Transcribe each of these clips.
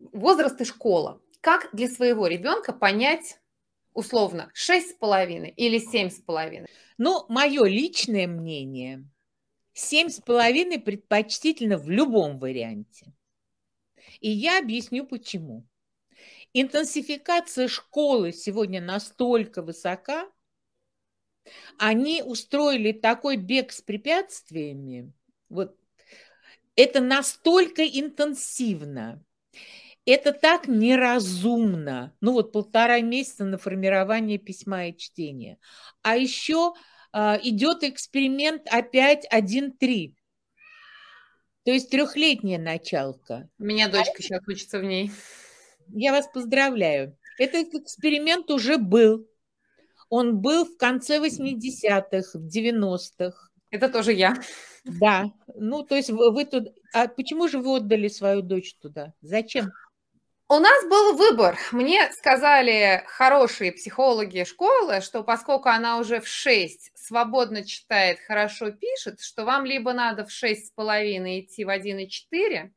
возраст и школа. Как для своего ребенка понять условно шесть с половиной или семь с половиной? Ну, мое личное мнение, семь с половиной предпочтительно в любом варианте. И я объясню почему. Интенсификация школы сегодня настолько высока, они устроили такой бег с препятствиями, вот это настолько интенсивно, это так неразумно. Ну вот полтора месяца на формирование письма и чтения. А еще э, идет эксперимент опять 1.3. То есть трехлетняя началка. У меня дочка а сейчас учится в ней. Я вас поздравляю. Этот эксперимент уже был. Он был в конце 80-х, в 90-х. Это тоже я. Да. Ну, то есть вы, вы тут... А почему же вы отдали свою дочь туда? Зачем? У нас был выбор. Мне сказали хорошие психологи школы, что поскольку она уже в 6 свободно читает, хорошо пишет, что вам либо надо в 6,5 идти в 1,4,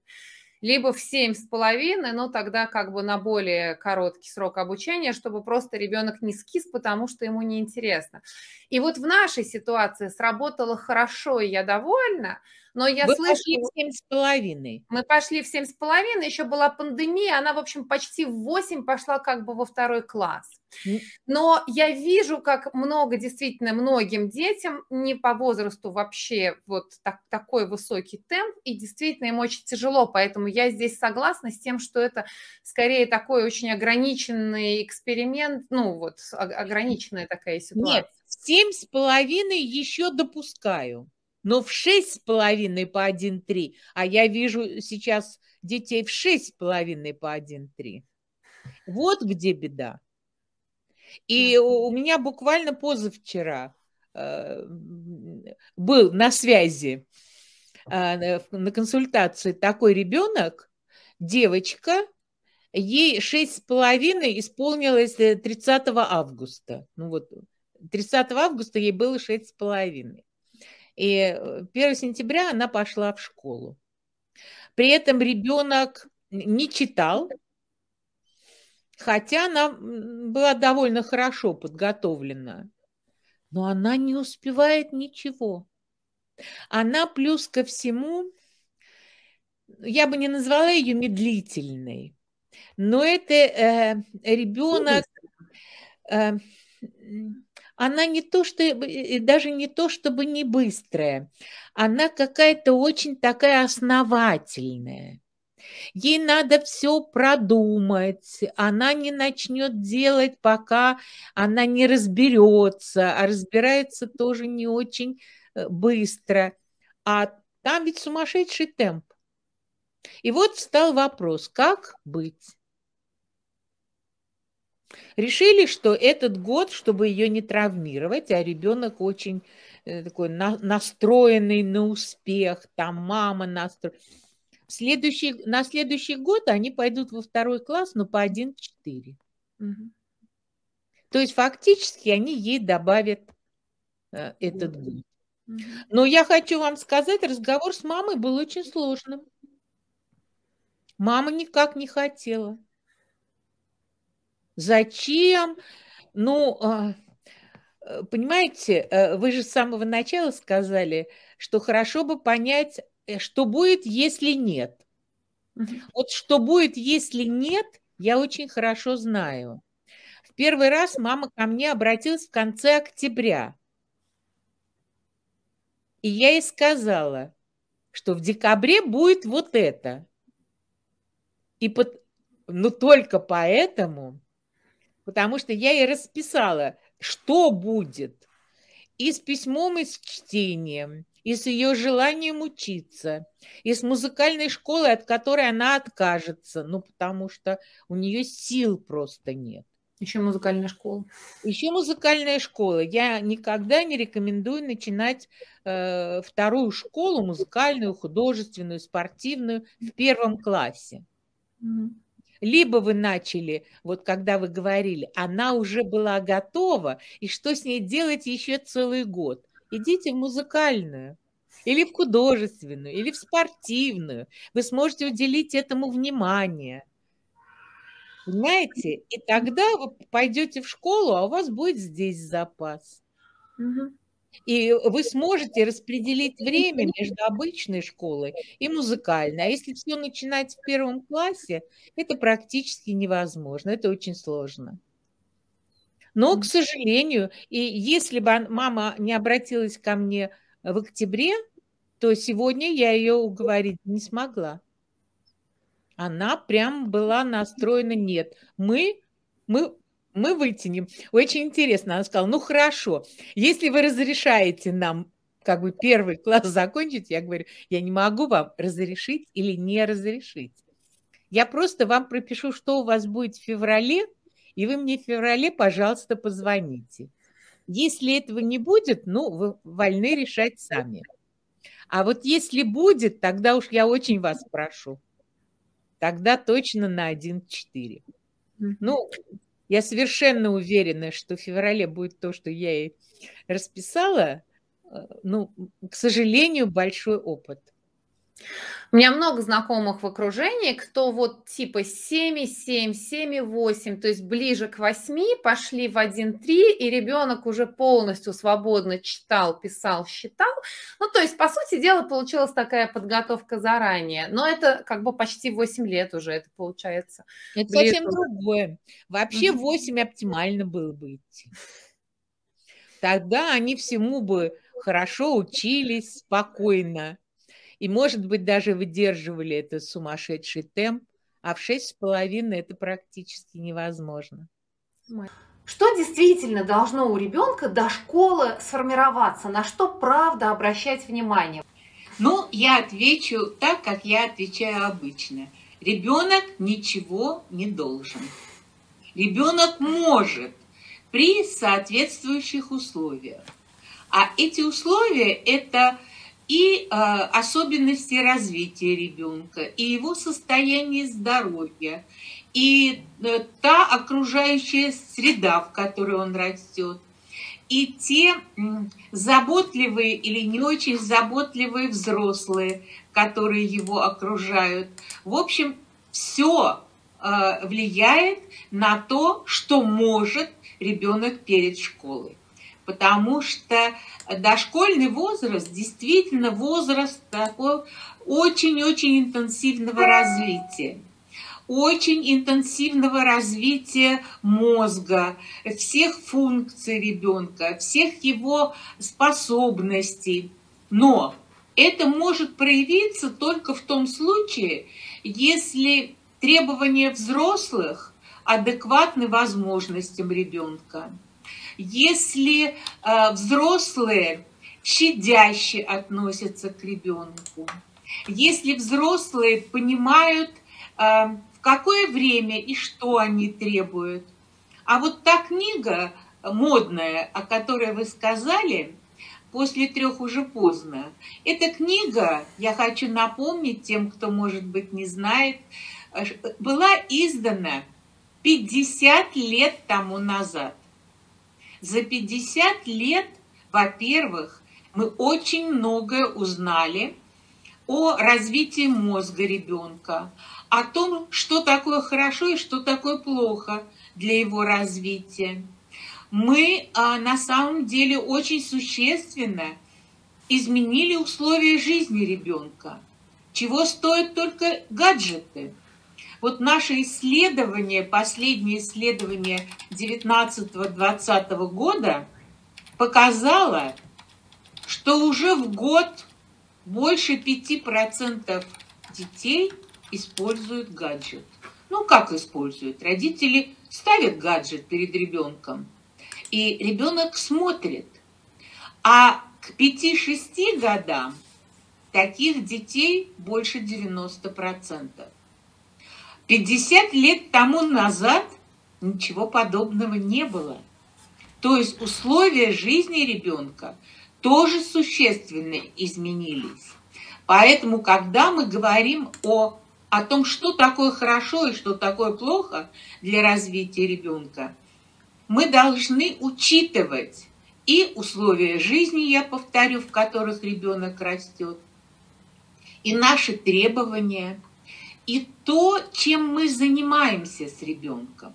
либо в семь с половиной, но тогда как бы на более короткий срок обучения, чтобы просто ребенок не скис, потому что ему неинтересно. И вот в нашей ситуации сработало хорошо, и я довольна, но я Вы слышу... пошли в семь с половиной. Мы пошли в семь с половиной, еще была пандемия, она, в общем, почти в восемь пошла как бы во второй класс. Но я вижу, как много, действительно, многим детям не по возрасту вообще вот так, такой высокий темп, и действительно им очень тяжело, поэтому я здесь согласна с тем, что это скорее такой очень ограниченный эксперимент, ну вот ограниченная такая ситуация. Нет, семь с половиной еще допускаю но в шесть с половиной по 1,3, а я вижу сейчас детей в шесть с половиной по 1,3. Вот где беда. И у меня буквально позавчера э, был на связи э, на консультации такой ребенок, девочка, ей шесть с половиной исполнилось 30 августа. Ну вот, 30 августа ей было шесть с половиной. И 1 э, сентября она пошла в школу. При этом ребенок не читал, хотя она была довольно хорошо подготовлена, но она не успевает ничего. Она плюс ко всему, я бы не назвала ее медлительной, но это э, ребенок, э, она не то, что даже не то, чтобы не быстрая, она какая-то очень такая основательная. Ей надо все продумать, она не начнет делать, пока она не разберется, а разбирается тоже не очень э, быстро. А там ведь сумасшедший темп. И вот встал вопрос, как быть? Решили, что этот год, чтобы ее не травмировать, а ребенок очень э, такой на, настроенный на успех, там мама настроена. Следующий, на следующий год они пойдут во второй класс, но по 1-4. Угу. То есть фактически они ей добавят э, этот год. Но я хочу вам сказать, разговор с мамой был очень сложным. Мама никак не хотела. Зачем? Ну, а, э, понимаете, э, вы же с самого начала сказали, что хорошо бы понять, что будет, если нет. Вот что будет, если нет, я очень хорошо знаю. В первый раз мама ко мне обратилась в конце октября. И я ей сказала, что в декабре будет вот это. И под... ну только поэтому потому что я ей расписала, что будет. И с письмом, и с чтением, и с ее желанием учиться, и с музыкальной школой, от которой она откажется, ну, потому что у нее сил просто нет. Еще музыкальная школа. Еще музыкальная школа. Я никогда не рекомендую начинать э, вторую школу, музыкальную, художественную, спортивную, в первом классе. Mm-hmm. Либо вы начали, вот когда вы говорили, она уже была готова, и что с ней делать еще целый год? Идите в музыкальную, или в художественную, или в спортивную. Вы сможете уделить этому внимание. Понимаете? И тогда вы пойдете в школу, а у вас будет здесь запас. И вы сможете распределить время между обычной школой и музыкальной. А если все начинать в первом классе, это практически невозможно, это очень сложно. Но, к сожалению, и если бы мама не обратилась ко мне в октябре, то сегодня я ее уговорить не смогла. Она прям была настроена, нет, мы, мы, мы вытянем. Очень интересно, она сказала, ну хорошо, если вы разрешаете нам как бы первый класс закончить, я говорю, я не могу вам разрешить или не разрешить. Я просто вам пропишу, что у вас будет в феврале, и вы мне в феврале, пожалуйста, позвоните. Если этого не будет, ну, вы вольны решать сами. А вот если будет, тогда уж я очень вас прошу. Тогда точно на 1-4. Мгм. Ну, я совершенно уверена, что в феврале будет то, что я ей расписала. Э, Ну, к сожалению, большой опыт. У меня много знакомых в окружении, кто вот типа 7,7, 7,8, то есть ближе к 8, пошли в 1,3, и ребенок уже полностью свободно читал, писал, считал. Ну, то есть, по сути дела, получилась такая подготовка заранее. Но это как бы почти 8 лет уже это получается. Это Ближе. совсем другое. Вообще Мгм. 8 оптимально было бы идти. Тогда они всему бы хорошо учились, спокойно. И, может быть, даже выдерживали этот сумасшедший темп. А в шесть с половиной это практически невозможно. Что действительно должно у ребенка до школы сформироваться? На что правда обращать внимание? Ну, я отвечу так, как я отвечаю обычно. Ребенок ничего не должен. Ребенок может при соответствующих условиях. А эти условия – это и э, особенности развития ребенка, и его состояние здоровья, и э, та окружающая среда, в которой он растет, и те м, заботливые или не очень заботливые взрослые, которые его окружают. В общем, все влияет на то, что может ребенок перед школой. Потому что дошкольный возраст действительно возраст такой очень-очень интенсивного развития очень интенсивного развития мозга, всех функций ребенка, всех его способностей. Но это может проявиться только в том случае, если требования взрослых адекватны возможностям ребенка. Если э, взрослые щадяще относятся к ребенку, если взрослые понимают, э, в какое время и что они требуют. А вот та книга модная, о которой вы сказали, после трех уже поздно. Эта книга, я хочу напомнить тем, кто, может быть, не знает, была издана 50 лет тому назад. За 50 лет, во-первых, мы очень многое узнали о развитии мозга ребенка, о том, что такое хорошо и что такое плохо для его развития. Мы а, на самом деле очень существенно изменили условия жизни ребенка, чего стоят только гаджеты. Вот наше исследование, последнее исследование 19-20 года показало, что уже в год больше 5% детей используют гаджет. Ну, как используют? Родители ставят гаджет перед ребенком, и ребенок смотрит. А к 5-6 годам таких детей больше 90%. 50 лет тому назад ничего подобного не было. То есть условия жизни ребенка тоже существенно изменились. Поэтому, когда мы говорим о, о том, что такое хорошо и что такое плохо для развития ребенка, мы должны учитывать и условия жизни, я повторю, в которых ребенок растет, и наши требования, и то, чем мы занимаемся с ребенком.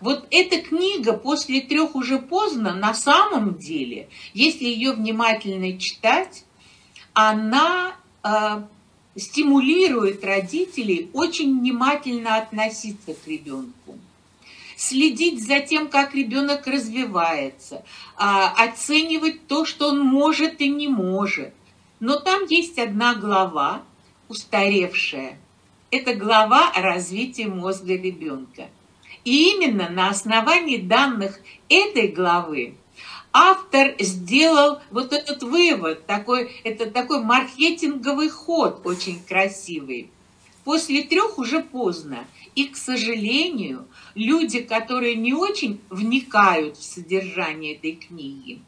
Вот эта книга после трех уже поздно, на самом деле, если ее внимательно читать, она э, стимулирует родителей очень внимательно относиться к ребенку следить за тем, как ребенок развивается, а, оценивать то, что он может и не может. Но там есть одна глава, устаревшая. Это глава о развитии мозга ребенка. И именно на основании данных этой главы автор сделал вот этот вывод, такой, это такой маркетинговый ход очень красивый. После трех уже поздно. И, к сожалению, люди, которые не очень вникают в содержание этой книги,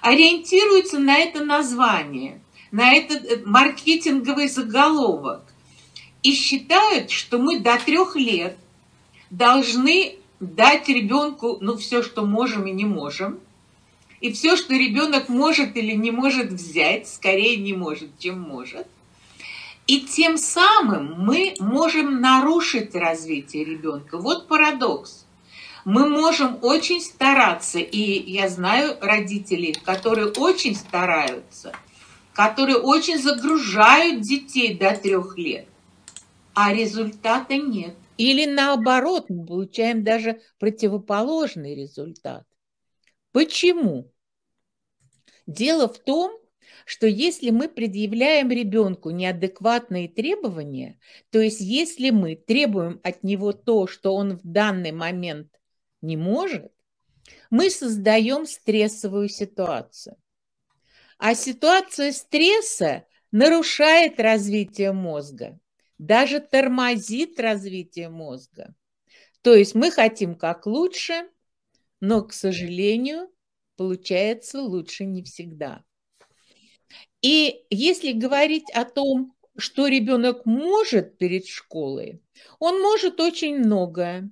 ориентируются на это название, на этот э, маркетинговый заголовок и считают, что мы до трех лет должны дать ребенку ну, все, что можем и не можем, и все, что ребенок может или не может взять, скорее не может, чем может. И тем самым мы можем нарушить развитие ребенка. Вот парадокс. Мы можем очень стараться, и я знаю родителей, которые очень стараются, которые очень загружают детей до трех лет, а результата нет. Или наоборот, мы получаем даже противоположный результат. Почему? Дело в том, что если мы предъявляем ребенку неадекватные требования, то есть если мы требуем от него то, что он в данный момент не может, мы создаем стрессовую ситуацию. А ситуация стресса нарушает развитие мозга, даже тормозит развитие мозга. То есть мы хотим как лучше, но, к сожалению, получается лучше не всегда. И если говорить о том, что ребенок может перед школой, он может очень многое.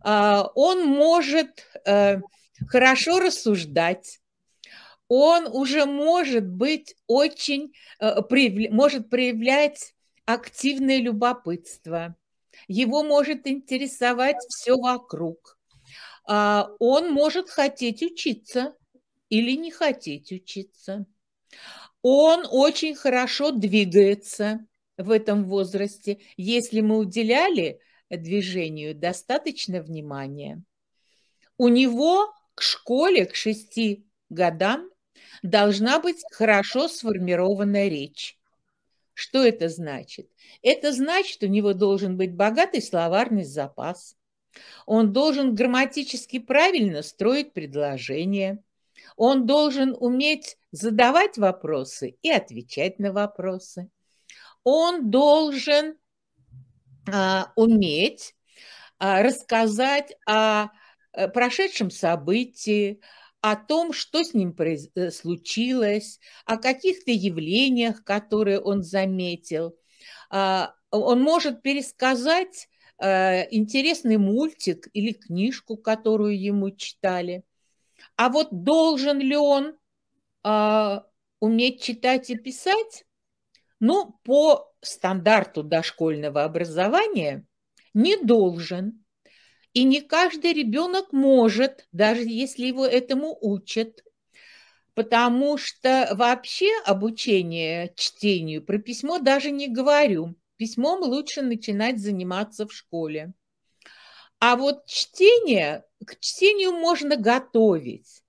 А, он может э, хорошо рассуждать, он уже может быть очень, э, может проявлять активное любопытство, его может интересовать все вокруг, а, он может хотеть учиться или не хотеть учиться. Он очень хорошо двигается в этом возрасте, если мы уделяли движению достаточно внимания. У него к школе, к шести годам должна быть хорошо сформированная речь. Что это значит? Это значит, у него должен быть богатый словарный запас. Он должен грамматически правильно строить предложения. Он должен уметь задавать вопросы и отвечать на вопросы. Он должен а, уметь а, рассказать о э, прошедшем событии, о том, что с ним э, случилось, о каких-то явлениях, которые он заметил. А, он может пересказать э, интересный мультик или книжку, которую ему читали. А вот должен ли он э, уметь читать и писать? Ну, по стандарту дошкольного образования не должен. И не каждый ребенок может, даже если его этому учат. Потому что вообще обучение чтению про письмо даже не говорю. Письмом лучше начинать заниматься в школе. А вот чтение, к чтению можно готовить.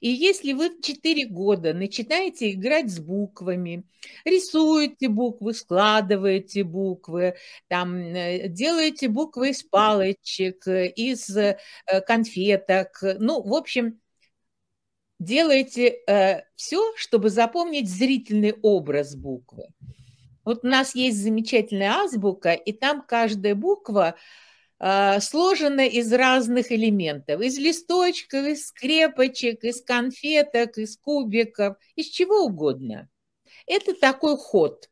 И если вы в 4 года начинаете играть с буквами, рисуете буквы, складываете буквы, там, э, делаете буквы из палочек, из э, конфеток, ну, в общем, делаете э, все, чтобы запомнить зрительный образ буквы. Вот у нас есть замечательная азбука, и там каждая буква сложена из разных элементов. Из листочков, из скрепочек, из конфеток, из кубиков, из чего угодно. Это такой ход.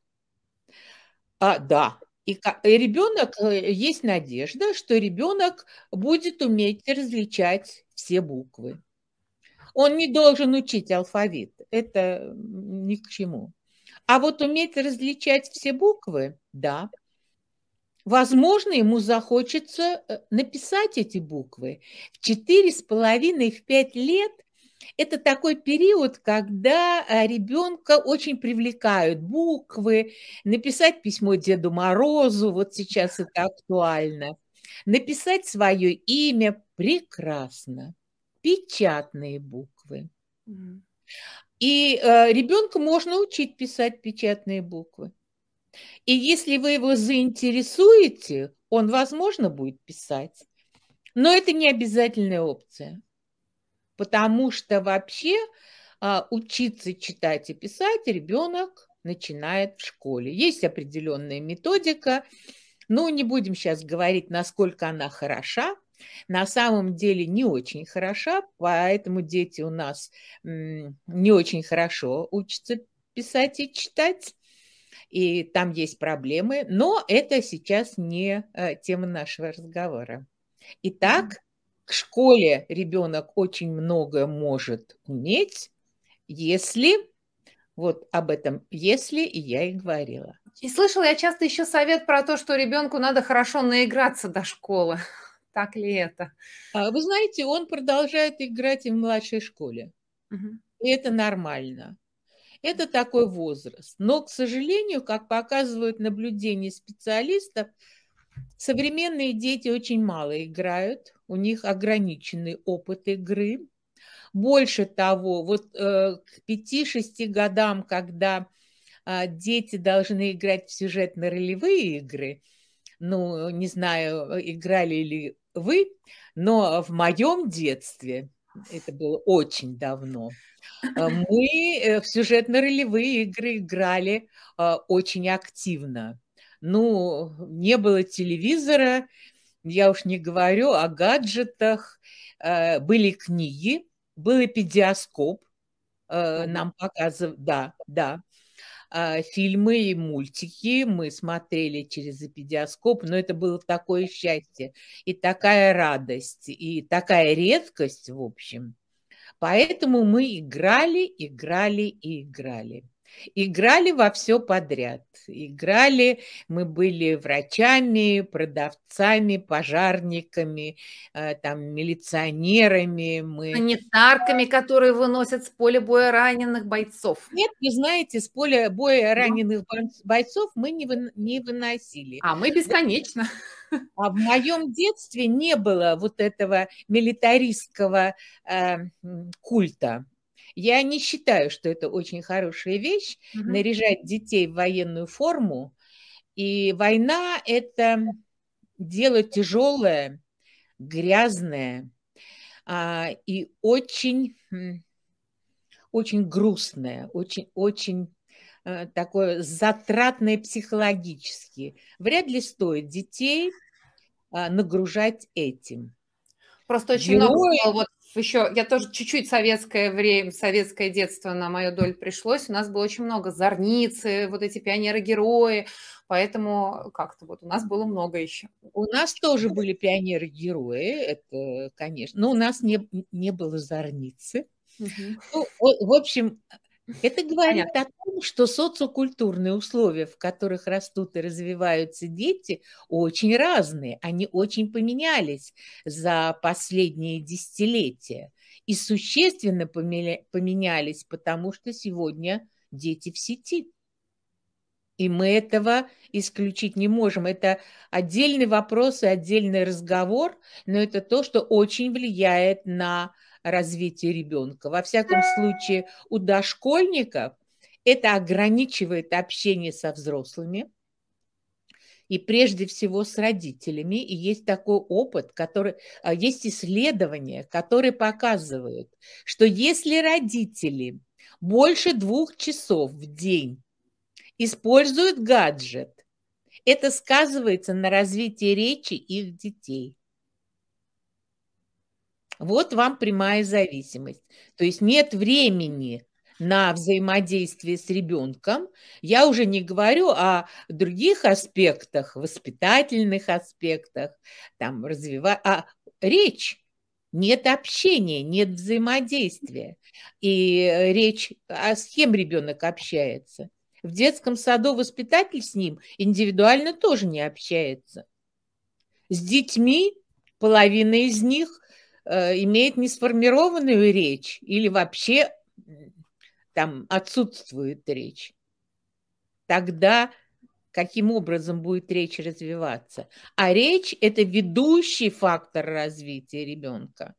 А, да, и, и ребенок, э, есть надежда, что ребенок будет уметь различать все буквы. Он не должен учить алфавит, это ни к чему. А вот уметь различать все буквы, да. Возможно, ему захочется э, написать эти буквы. В четыре с половиной, в пять лет это такой период, когда э, ребенка очень привлекают буквы, написать письмо Деду Морозу, вот сейчас это актуально, написать свое имя прекрасно, печатные буквы. И э, ребенка можно учить писать печатные буквы. И если вы его заинтересуете, он, возможно, будет писать. Но это не обязательная опция. Потому что вообще а, учиться читать и писать ребенок начинает в школе. Есть определенная методика. Ну, не будем сейчас говорить, насколько она хороша. На самом деле не очень хороша, поэтому дети у нас не очень хорошо учатся писать и читать и там есть проблемы, но это сейчас не э, тема нашего разговора. Итак, к школе ребенок очень многое может уметь, если вот об этом если и я и говорила. И слышала я часто еще совет про то, что ребенку надо хорошо наиграться до школы. Так ли это? А вы знаете, он продолжает играть и в младшей школе. Угу. И это нормально. Это такой возраст. Но, к сожалению, как показывают наблюдения специалистов, современные дети очень мало играют, у них ограниченный опыт игры. Больше того, вот э, к 5-6 годам, когда э, дети должны играть в сюжетно-ролевые игры, ну, не знаю, играли ли вы, но в моем детстве, это было очень давно, мы э, в сюжетно-ролевые игры играли а, очень активно. Ну, не было телевизора, я уж не говорю о гаджетах, были книги, был эпидиоскоп, нам показывали, да, да, фильмы и мультики мы смотрели через эпидиоскоп, но это было такое счастье и такая радость, и такая редкость, в общем. Поэтому мы играли, играли и играли. Играли во все подряд. Играли, мы были врачами, продавцами, пожарниками, э, там, милиционерами. Мы... Санитарками, которые выносят с поля боя раненых бойцов. Нет, вы знаете, с поля боя раненых бойцов мы не, вы... не выносили. А мы бесконечно. А в моем детстве не было вот этого милитаристского э, культа. Я не считаю, что это очень хорошая вещь, угу. наряжать детей в военную форму. И война – это дело тяжелое, грязное а, и очень, очень грустное, очень, очень а, такое затратное психологически. Вряд ли стоит детей а, нагружать этим. Просто очень Герои... много вот еще, я тоже чуть-чуть советское время, советское детство на мою долю пришлось. У нас было очень много зорницы, вот эти пионеры-герои, поэтому как-то вот у нас было много еще. У нас тоже были пионеры-герои, это, конечно, но у нас не, не было зорницы. Угу. Ну, в общем, это говорит Понятно. о том, что социокультурные условия, в которых растут и развиваются дети, очень разные. Они очень поменялись за последние десятилетия. И существенно поменялись, потому что сегодня дети в сети. И мы этого исключить не можем. Это отдельный вопрос и отдельный разговор, но это то, что очень влияет на развития ребенка. Во всяком случае, у дошкольников это ограничивает общение со взрослыми и прежде всего с родителями. И есть такой опыт, который, а, есть исследования, которые показывают, что если родители больше двух часов в день используют гаджет, это сказывается на развитии речи их детей. Вот вам прямая зависимость. То есть нет времени на взаимодействие с ребенком. Я уже не говорю о других аспектах, воспитательных аспектах, там развивать, а речь. Нет общения, нет взаимодействия. И речь, а с кем ребенок общается? В детском саду воспитатель с ним индивидуально тоже не общается. С детьми половина из них э, имеет несформированную речь или вообще там отсутствует речь. Тогда каким образом будет речь развиваться? А речь – это ведущий фактор развития ребенка.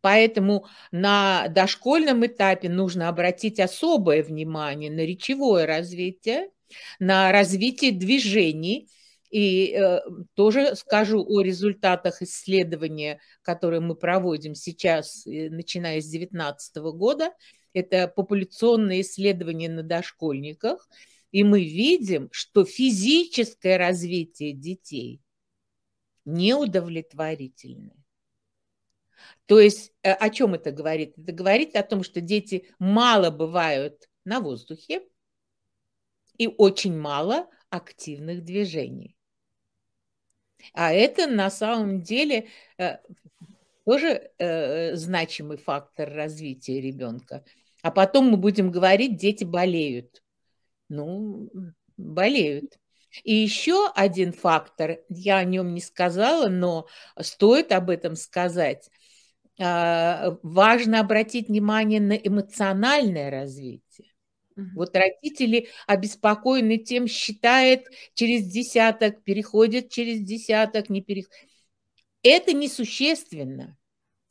Поэтому на дошкольном этапе нужно обратить особое внимание на речевое развитие, на развитие движений. И э, тоже скажу о результатах исследования, которые мы проводим сейчас, э, начиная с 2019 года. Это популяционные исследования на дошкольниках. И мы видим, что физическое развитие детей неудовлетворительное. То есть э, о чем это говорит? Это говорит о том, что дети мало бывают на воздухе и очень мало активных движений. А это на самом деле э, тоже э, значимый фактор развития ребенка. А потом мы будем говорить, дети болеют. Ну, болеют. И еще один фактор, я о нем не сказала, но стоит об этом сказать – а, важно обратить внимание на эмоциональное развитие. Вот родители обеспокоены тем, считает через десяток, переходит через десяток, не переходит. Это несущественно.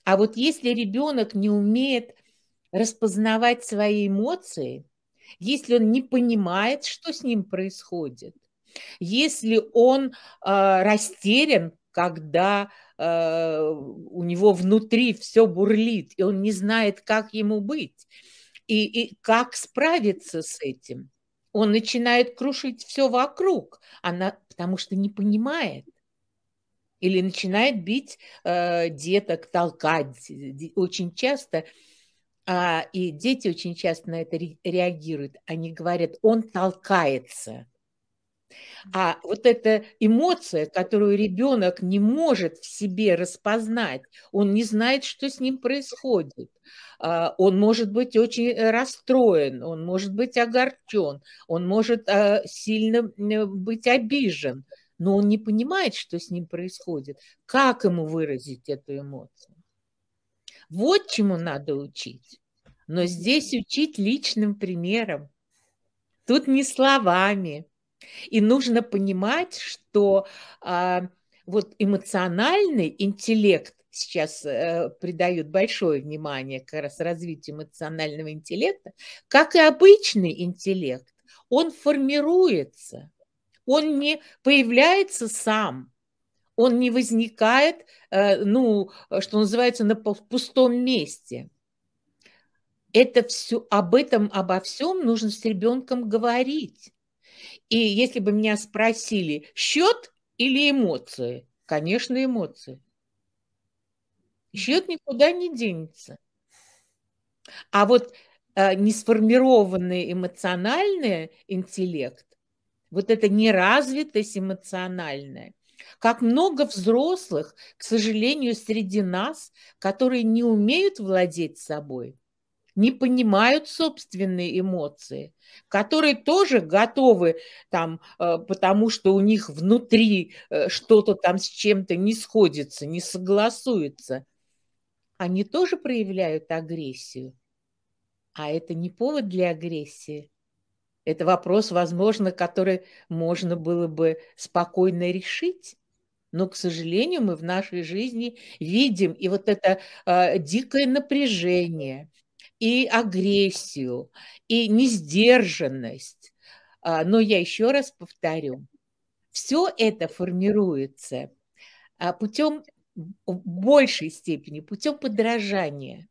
А вот если ребенок не умеет распознавать свои эмоции, если он не понимает, что с ним происходит, если он э, растерян, когда э, у него внутри все бурлит, и он не знает, как ему быть, и, и как справиться с этим. Он начинает крушить все вокруг, она, потому что не понимает. Или начинает бить э, деток, толкать. Очень часто а, и дети очень часто на это реагируют. Они говорят, он толкается. А вот эта эмоция, которую ребенок не может в себе распознать, он не знает, что с ним происходит. А, он может быть очень э, расстроен, он может быть огорчен, он может а, сильно быть обижен, но он не понимает, что с ним происходит. Как ему выразить эту эмоцию? Вот чему надо учить. Но здесь учить личным примером. Тут не словами, и нужно понимать, что а, вот эмоциональный интеллект сейчас э, придают большое внимание как раз развитию эмоционального интеллекта, как и обычный интеллект, он формируется, он не появляется сам, он не возникает, э, ну, что называется, на пустом месте. Это все, об этом, обо всем нужно с ребенком говорить. И если бы меня спросили, счет или эмоции? Конечно, эмоции. Счет никуда не денется. А вот э, несформированный эмоциональный интеллект, вот эта неразвитость эмоциональная, как много взрослых, к сожалению, среди нас, которые не умеют владеть собой – не понимают собственные эмоции, которые тоже готовы там, э, потому что у них внутри э, что-то там с чем-то не сходится, не согласуется, они тоже проявляют агрессию. А это не повод для агрессии. Это вопрос, возможно, который можно было бы спокойно решить. Но, к сожалению, мы в нашей жизни видим и вот это э, дикое напряжение, и агрессию, и несдержанность. А, но я еще раз повторю, все это формируется а, путем в большей степени, путем подражания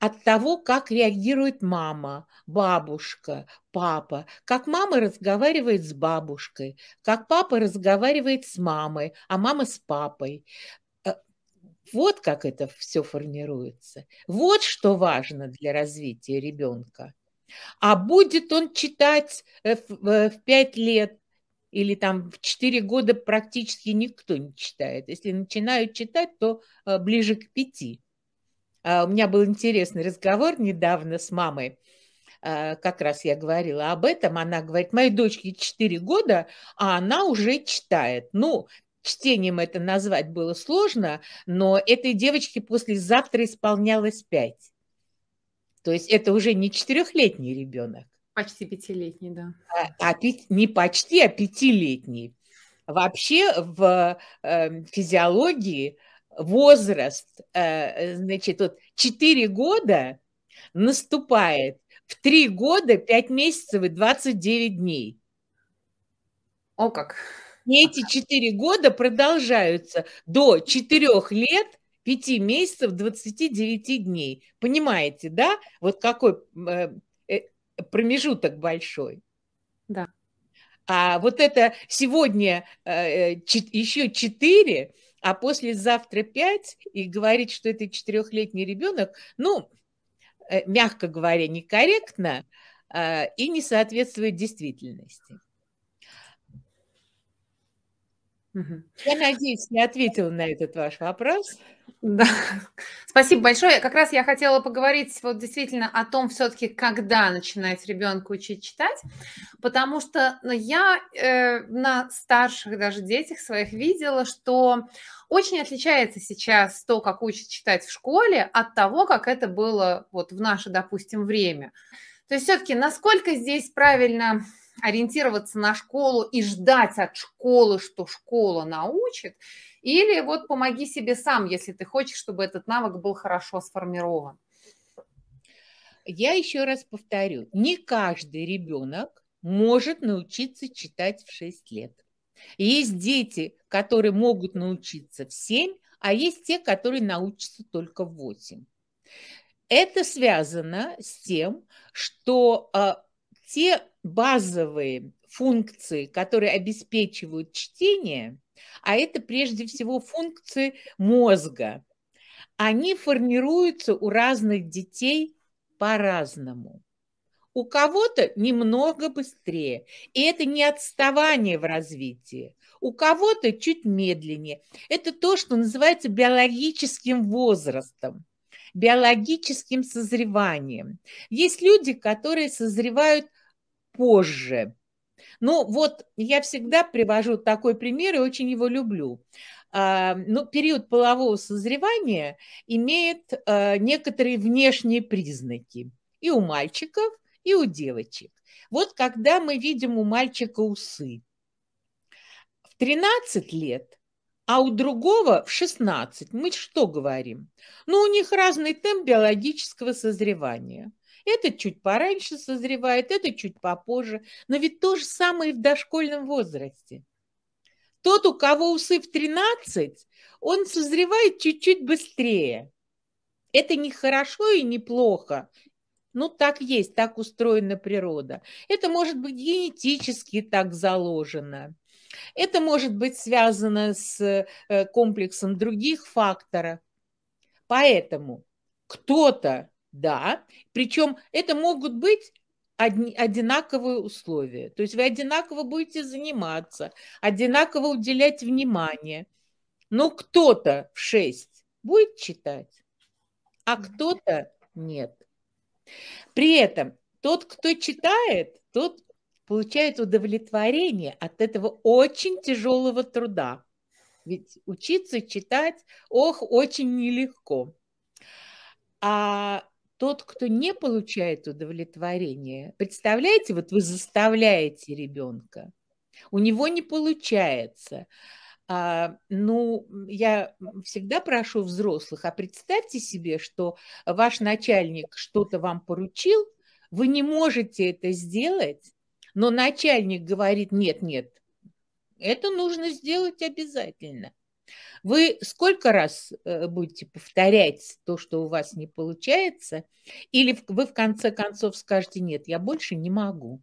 от того, как реагирует мама, бабушка, папа, как мама разговаривает с бабушкой, как папа разговаривает с мамой, а мама с папой, вот как это все формируется. Вот что важно для развития ребенка. А будет он читать э, в 5 э, лет или там в 4 года практически никто не читает. Если начинают читать, то э, ближе к 5. А у меня был интересный разговор недавно с мамой. э, как раз я говорила об этом, она говорит, моей дочке 4 года, а она уже читает. Ну, чтением это назвать было сложно, но этой девочке послезавтра исполнялось 5. То есть это уже не четырехлетний ребенок. Почти пятилетний, да. А, а не почти, а пятилетний. Вообще в э, физиологии возраст, э, значит, вот 4 года наступает в 3 года, 5 месяцев и 29 дней. О как! И эти 4 года продолжаются до 4 лет 5 месяцев 29 дней. Понимаете, да? Вот какой э, э, промежуток большой. Да. А вот это сегодня э, еще 4, а послезавтра 5, и говорить, что это четырехлетний ребенок, ну, мягко говоря, некорректно и не соответствует действительности. Я надеюсь, я ответила на этот ваш вопрос. Да, спасибо большое. Как раз я хотела поговорить вот действительно о том все-таки, когда начинать ребенка учить читать, потому что ну, я э, на старших даже детях своих видела, что очень отличается сейчас то, как учат читать в школе, от того, как это было вот в наше, допустим, время. То есть все-таки насколько здесь правильно ориентироваться на школу и ждать от школы, что школа научит, или вот помоги себе сам, если ты хочешь, чтобы этот навык был хорошо сформирован. Я еще раз повторю, не каждый ребенок может научиться читать в 6 лет. Есть дети, которые могут научиться в 7, а есть те, которые научатся только в 8. Это связано с тем, что э, те базовые функции, которые обеспечивают чтение, а это прежде всего функции мозга, они формируются у разных детей по-разному. У кого-то немного быстрее, и это не отставание в развитии. У кого-то чуть медленнее. Это то, что называется биологическим возрастом, биологическим созреванием. Есть люди, которые созревают позже. Ну вот я всегда привожу такой пример и очень его люблю. А, ну, период полового созревания имеет а, некоторые внешние признаки и у мальчиков, и у девочек. Вот когда мы видим у мальчика усы в 13 лет, а у другого в 16, мы что говорим? Ну, у них разный темп биологического созревания. Это чуть пораньше созревает, это чуть попозже. Но ведь то же самое и в дошкольном возрасте. Тот, у кого усы в 13, он созревает чуть-чуть быстрее. Это не хорошо и не плохо. Ну, так есть, так устроена природа. Это может быть генетически так заложено. Это может быть связано с э, комплексом других факторов. Поэтому кто-то да, причем это могут быть одни, одинаковые условия. То есть вы одинаково будете заниматься, одинаково уделять внимание. Но кто-то в 6 будет читать, а кто-то нет. При этом тот, кто читает, тот получает удовлетворение от этого очень тяжелого труда. Ведь учиться читать, ох, очень нелегко. А тот, кто не получает удовлетворения, представляете, вот вы заставляете ребенка, у него не получается. А, ну, я всегда прошу взрослых, а представьте себе, что ваш начальник что-то вам поручил, вы не можете это сделать, но начальник говорит, нет, нет, это нужно сделать обязательно. Вы сколько раз э, будете повторять то, что у вас не получается, или вы в конце концов скажете, нет, я больше не могу,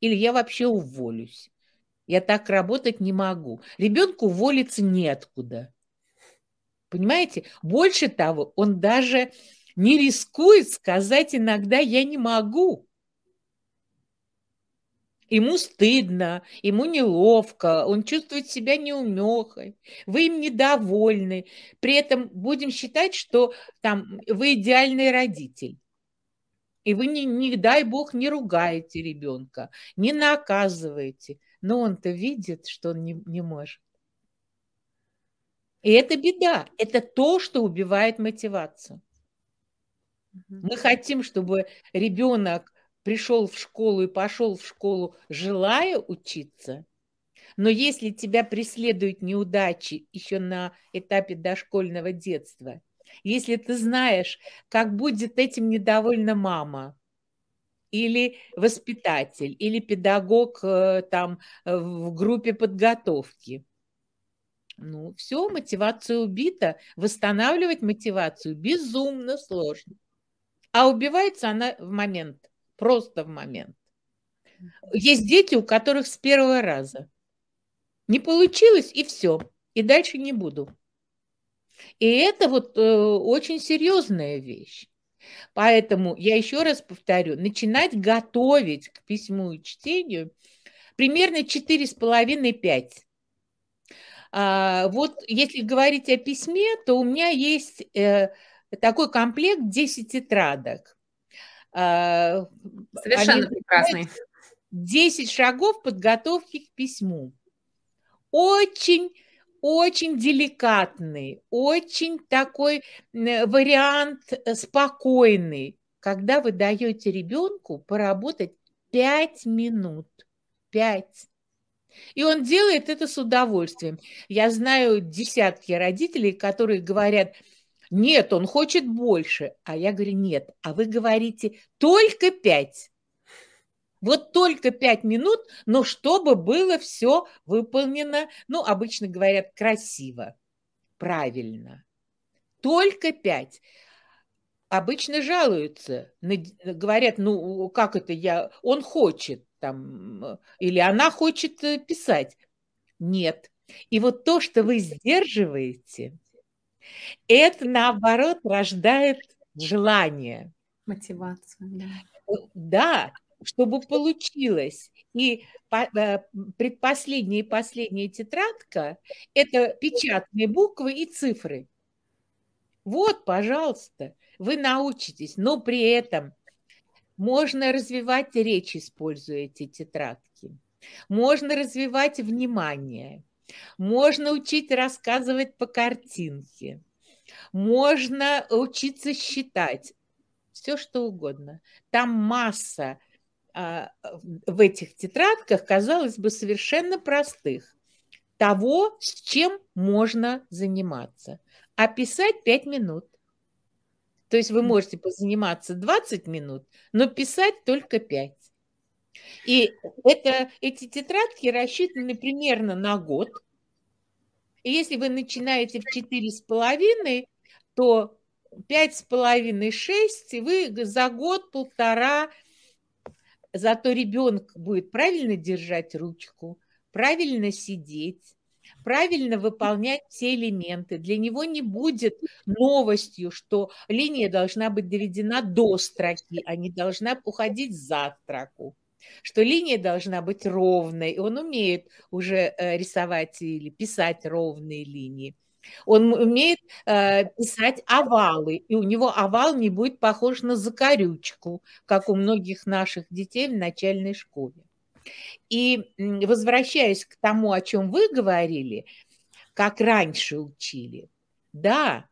или я вообще уволюсь, я так работать не могу. Ребенку уволиться неоткуда. Понимаете? Больше того, он даже не рискует сказать иногда «я не могу». Ему стыдно, ему неловко, он чувствует себя неумехой, вы им недовольны. При этом будем считать, что там вы идеальный родитель. И вы, не, не дай бог, не ругаете ребенка, не наказываете. Но он-то видит, что он не, не может. И это беда. Это то, что убивает мотивацию. Мы хотим, чтобы ребенок пришел в школу и пошел в школу, желая учиться. Но если тебя преследуют неудачи еще на этапе дошкольного детства, если ты знаешь, как будет этим недовольна мама, или воспитатель, или педагог э, там э, в группе подготовки. Ну, все, мотивация убита. Восстанавливать мотивацию безумно сложно. А убивается она в момент просто в момент. Есть дети, у которых с первого раза. Не получилось, и все. И дальше не буду. И это вот э, очень серьезная вещь. Поэтому я еще раз повторю, начинать готовить к письму и чтению примерно 4,5-5. А, вот если говорить о письме, то у меня есть э, такой комплект 10 тетрадок. А, Совершенно прекрасный. 10 шагов подготовки к письму. Очень очень деликатный, очень такой вариант э, спокойный, когда вы даете ребенку поработать 5 минут. 5. И он делает это с удовольствием. Я знаю десятки родителей, которые говорят – нет, он хочет больше. А я говорю, нет. А вы говорите только пять. Вот только пять минут, но чтобы было все выполнено, ну, обычно говорят, красиво, правильно. Только пять. Обычно жалуются, говорят, ну, как это я, он хочет там, или она хочет э, писать. Нет. И вот то, что вы сдерживаете, это, наоборот, рождает желание. Мотивацию, да. Да, чтобы получилось. И э, предпоследняя и последняя тетрадка – это печатные буквы и цифры. Вот, пожалуйста, вы научитесь, но при этом можно развивать речь, используя эти тетрадки. Можно развивать внимание. Можно учить рассказывать по картинке. Можно учиться считать. Все что угодно. Там масса а, в этих тетрадках, казалось бы, совершенно простых. Того, с чем можно заниматься. А писать 5 минут. То есть вы можете позаниматься 20 минут, но писать только 5. И это, эти тетрадки рассчитаны примерно на год. И если вы начинаете в четыре с половиной, то пять с половиной, шесть, и вы за год-полтора, зато ребенок будет правильно держать ручку, правильно сидеть, правильно выполнять все элементы. Для него не будет новостью, что линия должна быть доведена до строки, а не должна уходить за строку что линия должна быть ровной. Он умеет уже э, рисовать или писать ровные линии. Он умеет э, писать овалы, и у него овал не будет похож на закорючку, как у многих наших детей в начальной школе. И возвращаясь к тому, о чем вы говорили, как раньше учили, да,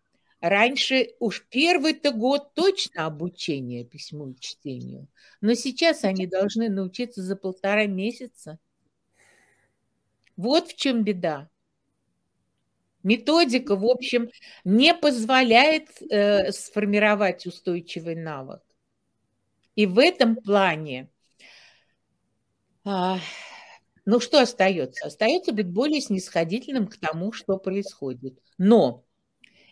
Раньше уж первый-то год точно обучение письму и чтению, но сейчас они должны научиться за полтора месяца. Вот в чем беда. Методика, в общем, не позволяет э, сформировать устойчивый навык. И в этом плане, э, ну что остается? Остается быть более снисходительным к тому, что происходит. Но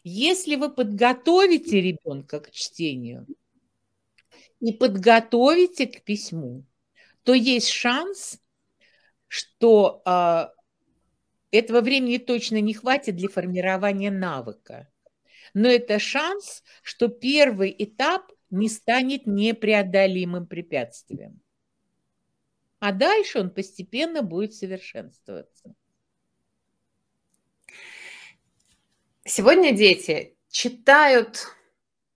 если вы подготовите ребенка к чтению и подготовите к письму, то есть шанс, что э, этого времени точно не хватит для формирования навыка. Но это шанс, что первый этап не станет непреодолимым препятствием. А дальше он постепенно будет совершенствоваться. Сегодня дети читают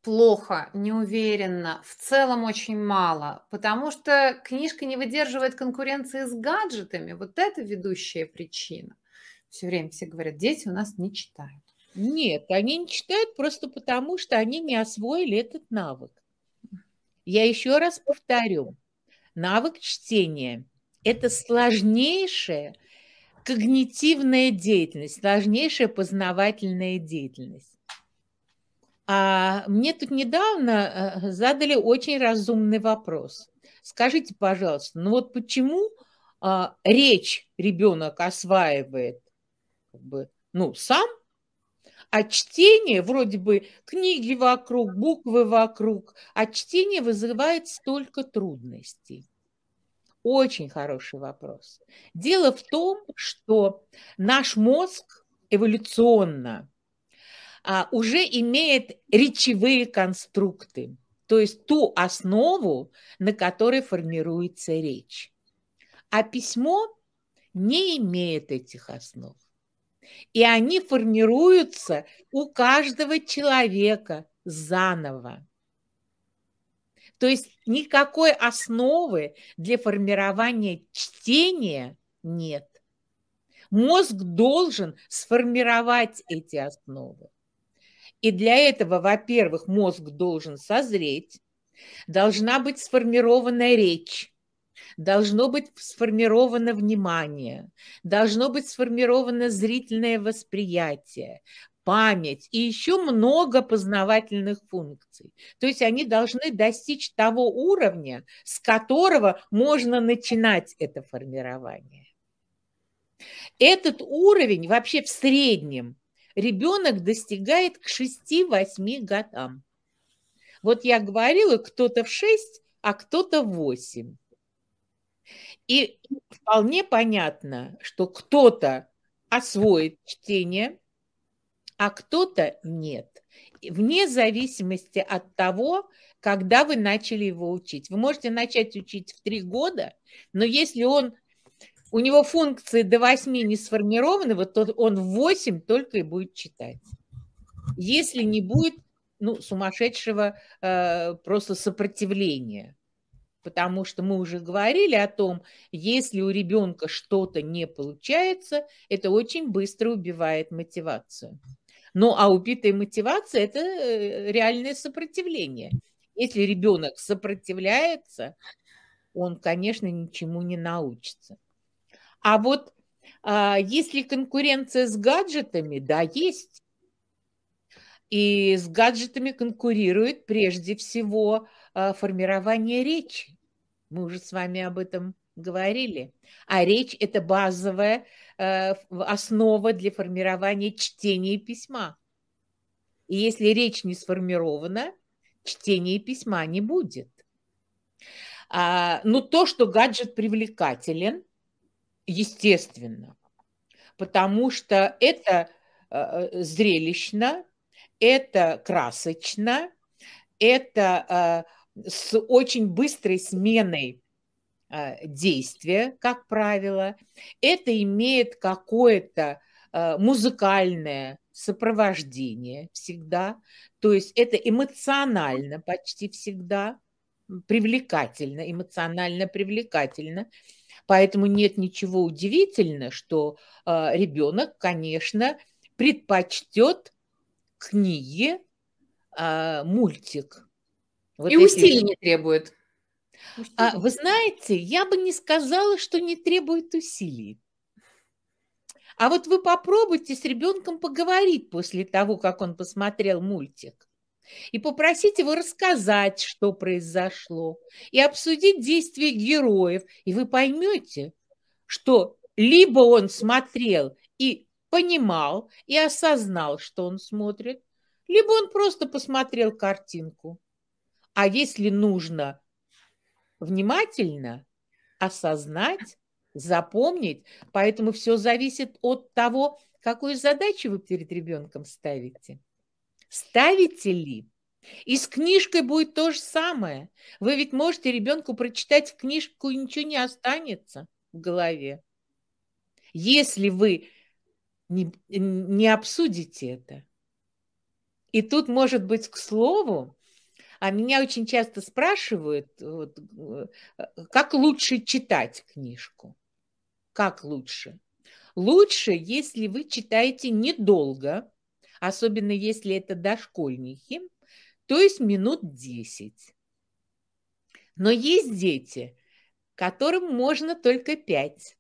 плохо, неуверенно, в целом очень мало, потому что книжка не выдерживает конкуренции с гаджетами. Вот это ведущая причина. Все время все говорят, дети у нас не читают. Нет, они не читают просто потому, что они не освоили этот навык. Я еще раз повторю, навык чтения – это сложнейшая когнитивная деятельность, сложнейшая познавательная деятельность. А мне тут недавно э, задали очень разумный вопрос. Скажите, пожалуйста, ну вот почему а, речь ребенок осваивает как бы, ну, сам, а чтение, вроде бы книги вокруг, буквы вокруг, а чтение вызывает столько трудностей. Очень хороший вопрос. Дело в том, что наш мозг эволюционно а, уже имеет речевые конструкты, то есть ту основу, на которой формируется речь. А письмо не имеет этих основ. И они формируются у каждого человека заново. То есть никакой основы для формирования чтения нет. Мозг должен сформировать эти основы. И для этого, во-первых, мозг должен созреть, должна быть сформирована речь, должно быть сформировано внимание, должно быть сформировано зрительное восприятие, память и еще много познавательных функций. То есть они должны достичь того уровня, с которого можно начинать это формирование. Этот уровень вообще в среднем ребенок достигает к 6-8 годам. Вот я говорила, кто-то в 6, а кто-то в 8. И вполне понятно, что кто-то освоит чтение, а кто-то нет. Вне зависимости от того, когда вы начали его учить. Вы можете начать учить в три года, но если он, у него функции до восьми не сформированы, вот то он в восемь только и будет читать. Если не будет ну, сумасшедшего э, просто сопротивления потому что мы уже говорили о том, если у ребенка что-то не получается, это очень быстро убивает мотивацию. Ну, а убитая мотивация – это э, реальное сопротивление. Если ребенок сопротивляется, он, конечно, ничему не научится. А вот а, если конкуренция с гаджетами, да, есть. И с гаджетами конкурирует прежде всего а, формирование речи. Мы уже с вами об этом говорили. А речь – это базовая э, основа для формирования чтения письма. И если речь не сформирована, чтения письма не будет. А, ну, то, что гаджет привлекателен, естественно, потому что это э, зрелищно, это красочно, это э, с очень быстрой сменой а, действия, как правило. Это имеет какое-то а, музыкальное сопровождение всегда, то есть это эмоционально почти всегда, привлекательно, эмоционально привлекательно. Поэтому нет ничего удивительного, что э, ребенок, конечно, предпочтет книге э, мультик. Вот и усилий не требует. А, вы знаете, я бы не сказала, что не требует усилий. А вот вы попробуйте с ребенком поговорить после того, как он посмотрел мультик. И попросить его рассказать, что произошло, и обсудить действия героев. И вы поймете, что либо он смотрел и понимал, и осознал, что он смотрит, либо он просто посмотрел картинку. А если нужно внимательно осознать, запомнить, поэтому все зависит от того, какую задачу вы перед ребенком ставите. Ставите ли? И с книжкой будет то же самое. Вы ведь можете ребенку прочитать книжку, и ничего не останется в голове. Если вы не, не обсудите это. И тут, может быть, к слову, А меня очень часто спрашивают, вот, э, как лучше читать книжку. Как лучше? Лучше, если вы читаете недолго, особенно если это дошкольники, то есть минут 10. Но есть дети, которым можно только 5.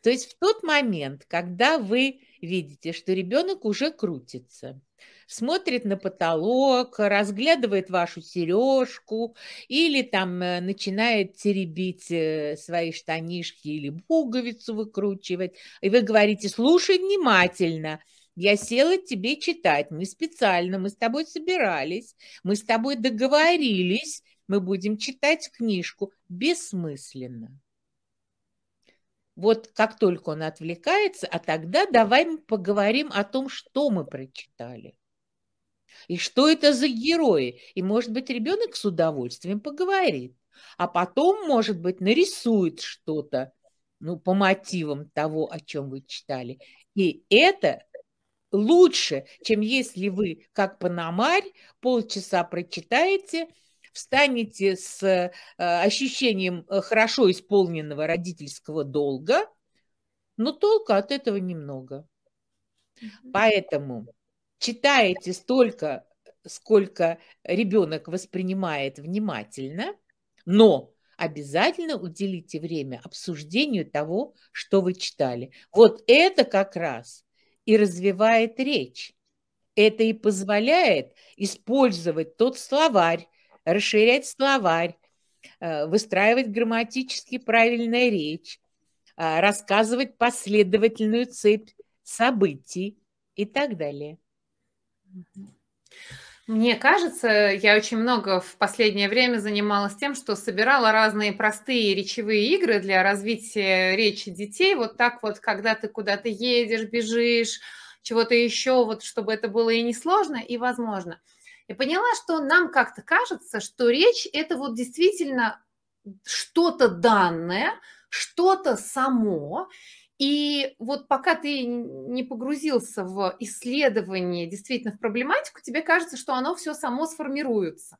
То есть в тот момент, когда вы видите, что ребенок уже крутится, смотрит на потолок, разглядывает вашу сережку или там э, начинает теребить э, свои штанишки или пуговицу выкручивать, и вы говорите, слушай внимательно, я села тебе читать, мы специально, мы с тобой собирались, мы с тобой договорились, мы будем читать книжку бессмысленно. Вот как только он отвлекается, а тогда давай мы поговорим о том, что мы прочитали. И что это за герои? И, может быть, ребенок с удовольствием поговорит. А потом, может быть, нарисует что-то ну, по мотивам того, о чем вы читали. И это лучше, чем если вы, как Панамарь, полчаса прочитаете, встанете с э, ощущением э, хорошо исполненного родительского долга, но толка от этого немного. Поэтому читаете столько, сколько ребенок воспринимает внимательно, но обязательно уделите время обсуждению того, что вы читали. Вот это как раз и развивает речь. Это и позволяет использовать тот словарь, расширять словарь, э, выстраивать грамматически правильную речь, э, рассказывать последовательную цепь событий и так далее. Мне кажется, я очень много в последнее время занималась тем, что собирала разные простые речевые игры для развития речи детей. Вот так вот, когда ты куда-то едешь, бежишь, чего-то еще, вот чтобы это было и несложно, и возможно. И поняла, что нам как-то кажется, что речь – это вот действительно что-то данное, что-то само, и вот пока ты не погрузился в исследование, действительно в проблематику, тебе кажется, что оно все само сформируется.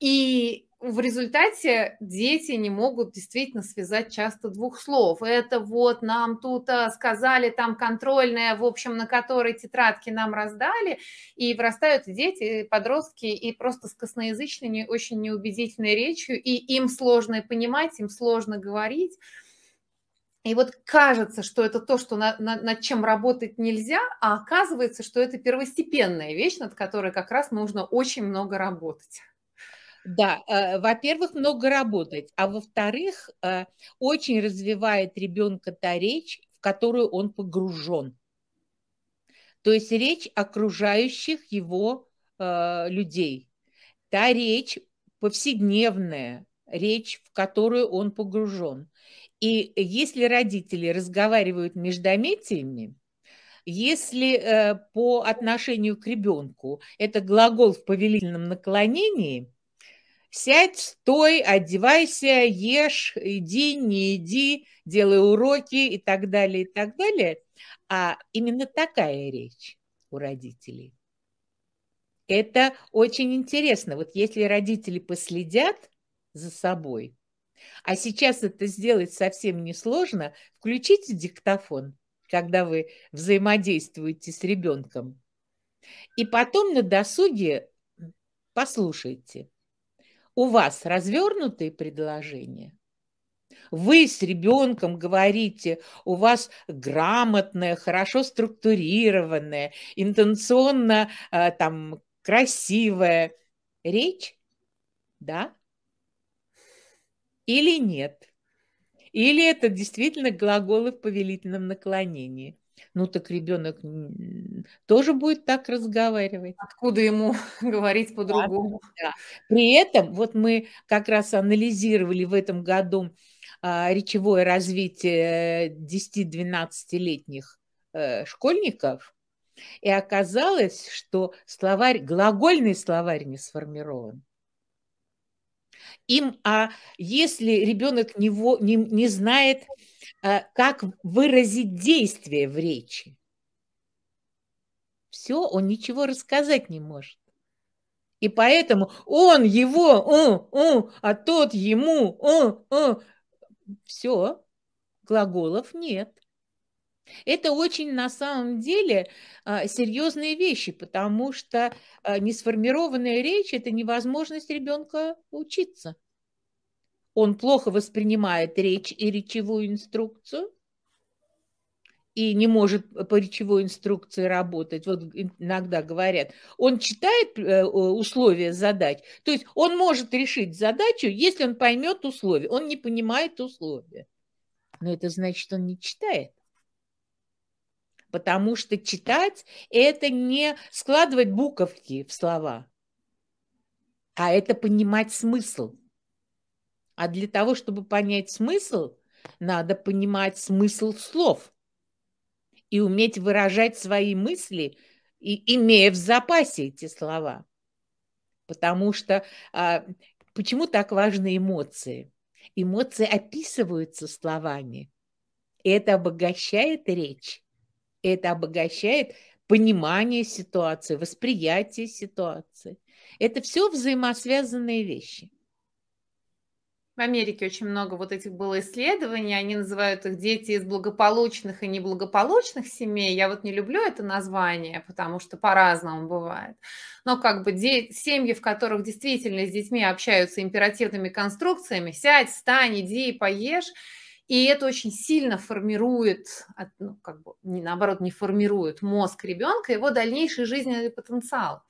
И в результате дети не могут действительно связать часто двух слов. Это вот нам тут а, сказали, там контрольная, в общем, на которой тетрадки нам раздали, и вырастают дети, подростки, и просто с косноязычной, очень неубедительной речью, и им сложно понимать, им сложно говорить. И вот кажется, что это то, что на, на, над чем работать нельзя, а оказывается, что это первостепенная вещь, над которой как раз нужно очень много работать. Да, э, во-первых, много работать, а во-вторых, э, очень развивает ребенка та речь, в которую он погружен. То есть речь окружающих его э, людей. Та речь повседневная, речь, в которую он погружен. И если родители разговаривают междометиями, если э, по отношению к ребенку это глагол в повелительном наклонении, сядь, стой, одевайся, ешь, иди, не иди, делай уроки и так далее, и так далее. А именно такая речь у родителей. Это очень интересно. Вот если родители последят за собой, а сейчас это сделать совсем несложно. Включите диктофон, когда вы взаимодействуете с ребенком. И потом на досуге послушайте. У вас развернутые предложения? Вы с ребенком говорите, у вас грамотная, хорошо структурированная, интенционно э, там красивая речь, да? или нет. Или это действительно глаголы в повелительном наклонении. Ну так ребенок тоже будет так разговаривать. Откуда ему говорить по-другому? Да, да. При этом вот мы как раз анализировали в этом году а, речевое развитие 10-12-летних э, школьников, и оказалось, что словарь, глагольный словарь не сформирован им, а если ребенок не, не, не знает, а, как выразить действие в речи, все, он ничего рассказать не может. И поэтому он его, он, он, а тот ему, он, он. Все, глаголов нет. Это очень на самом деле а, серьезные вещи, потому что а, несформированная речь – это невозможность ребенка учиться. Он плохо воспринимает речь и речевую инструкцию, и не может по речевой инструкции работать, вот иногда говорят, он читает э, условия задач, то есть он может решить задачу, если он поймет условия, он не понимает условия. Но это значит, он не читает. Потому что читать – это не складывать буковки в слова, а это понимать смысл. А для того, чтобы понять смысл, надо понимать смысл слов – и уметь выражать свои мысли, и, имея в запасе эти слова. Потому что а, почему так важны эмоции? Эмоции описываются словами. И это обогащает речь, это обогащает понимание ситуации, восприятие ситуации. Это все взаимосвязанные вещи. В Америке очень много вот этих было исследований, они называют их дети из благополучных и неблагополучных семей. Я вот не люблю это название, потому что по-разному бывает. Но как бы де- семьи, в которых действительно с детьми общаются императивными конструкциями, сядь, встань, иди, поешь, и это очень сильно формирует, ну, как бы, наоборот, не формирует мозг ребенка, его дальнейший жизненный потенциал.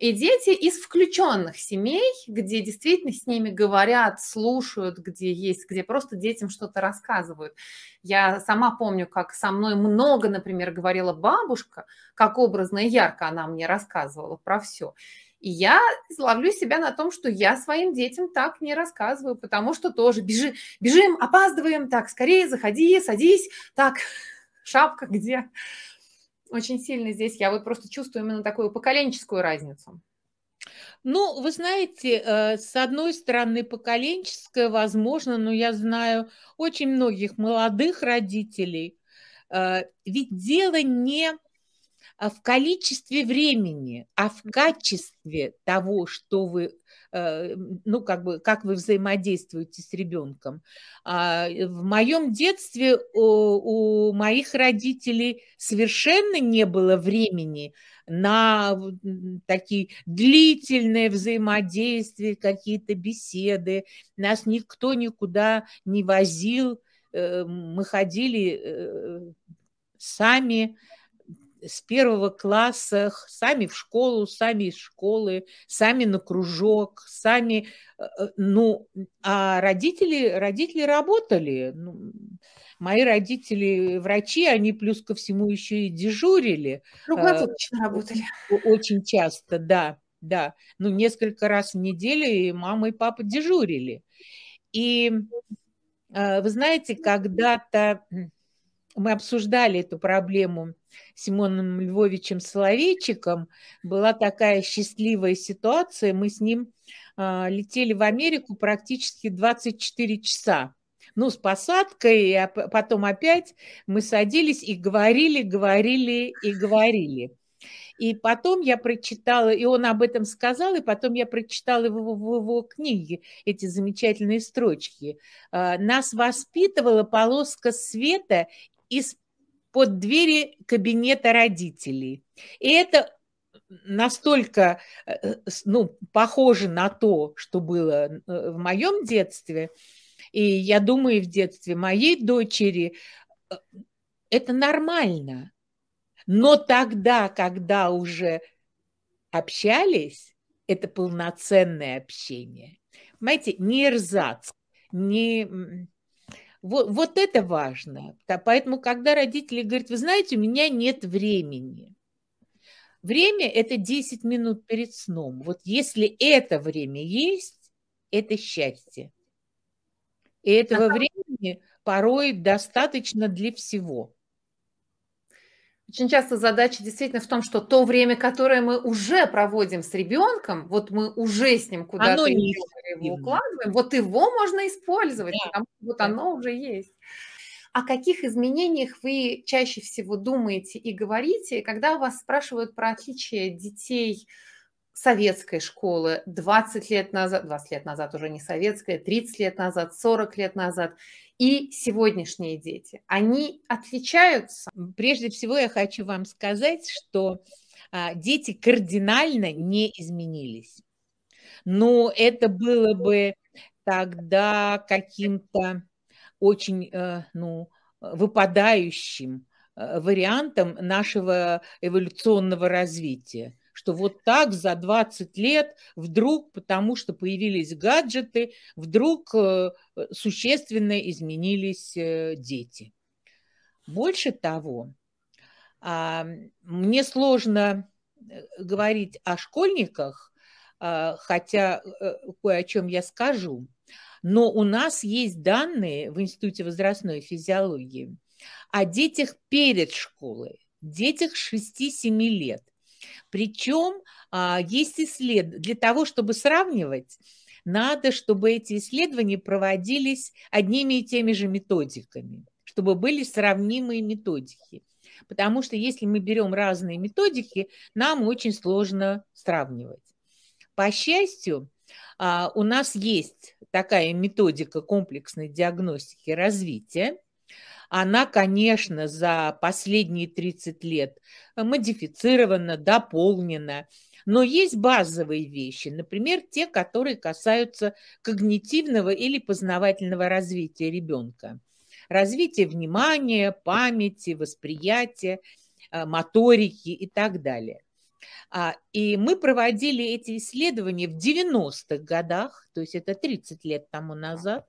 И дети из включенных семей, где действительно с ними говорят, слушают, где есть, где просто детям что-то рассказывают. Я сама помню, как со мной много, например, говорила бабушка, как образно и ярко она мне рассказывала про все. И я ловлю себя на том, что я своим детям так не рассказываю, потому что тоже бежи, бежим, опаздываем, так, скорее заходи, садись, так, шапка где? Очень сильно здесь, я вот просто чувствую именно такую поколенческую разницу. Ну, вы знаете, э, с одной стороны, поколенческая, возможно, но я знаю очень многих молодых родителей. Э, ведь дело не в количестве времени, а в качестве того, что вы ну, как бы, как вы взаимодействуете с ребенком. А, в моем детстве у, у моих родителей совершенно не было времени на такие длительные взаимодействия, какие-то беседы. Нас никто никуда не возил. Э, мы ходили э, сами с первого класса, сами в школу, сами из школы, сами на кружок, сами, э, э, ну, а родители, родители работали. Ну, мои родители врачи, они плюс ко всему еще и дежурили. Круглосуточно э, работали. Очень часто, да, да. Ну, несколько раз в неделю и мама, и папа дежурили. И вы знаете, когда-то мы обсуждали эту проблему с Симоном Львовичем Соловейчиком. Была такая счастливая ситуация. Мы с ним э, летели в Америку практически 24 часа. Ну, с посадкой, а потом опять мы садились и говорили, говорили и говорили. И потом я прочитала, и он об этом сказал, и потом я прочитала в его, в его книге эти замечательные строчки. А, Нас воспитывала полоска света из-под двери кабинета родителей. И это настолько э, ну, похоже на то, что было э, в моем детстве, и я думаю, в детстве моей дочери, э, это нормально. Но тогда, когда уже общались, это полноценное общение. Понимаете, не эрзац, не вот, вот это важно. Поэтому, когда родители говорят, вы знаете, у меня нет времени. Время – это 10 минут перед сном. Вот если это время есть, это счастье. И этого времени порой достаточно для всего. Очень часто задача действительно в том, что то время, которое мы уже проводим с ребенком, вот мы уже с ним куда-то его укладываем, вот его можно использовать, да. потому что вот оно уже есть. О каких изменениях вы чаще всего думаете и говорите, когда вас спрашивают про отличие детей советской школы 20 лет назад, 20 лет назад уже не советская, 30 лет назад, 40 лет назад и сегодняшние дети, они отличаются? Прежде всего я хочу вам сказать, что а, дети кардинально не изменились. Но это было бы тогда каким-то очень э, ну, выпадающим э, вариантом нашего эволюционного развития что вот так за 20 лет вдруг, потому что появились гаджеты, вдруг э, существенно изменились дети. Больше того, а, мне сложно говорить о школьниках, а, хотя кое о чем я скажу. Но у нас есть данные в Институте возрастной физиологии о детях перед школой, детях 6-7 лет. Причем а, есть исследования, для того, чтобы сравнивать, надо, чтобы эти исследования проводились одними и теми же методиками, чтобы были сравнимые методики. Потому что если мы берем разные методики, нам очень сложно сравнивать. По счастью, а, у нас есть такая методика комплексной диагностики развития. Она, конечно, за последние 30 лет модифицирована, дополнена, но есть базовые вещи, например, те, которые касаются когнитивного или познавательного развития ребенка. Развитие внимания, памяти, восприятия, а, моторики и так далее. А, и мы проводили эти исследования в 90-х годах, то есть это 30 лет тому назад,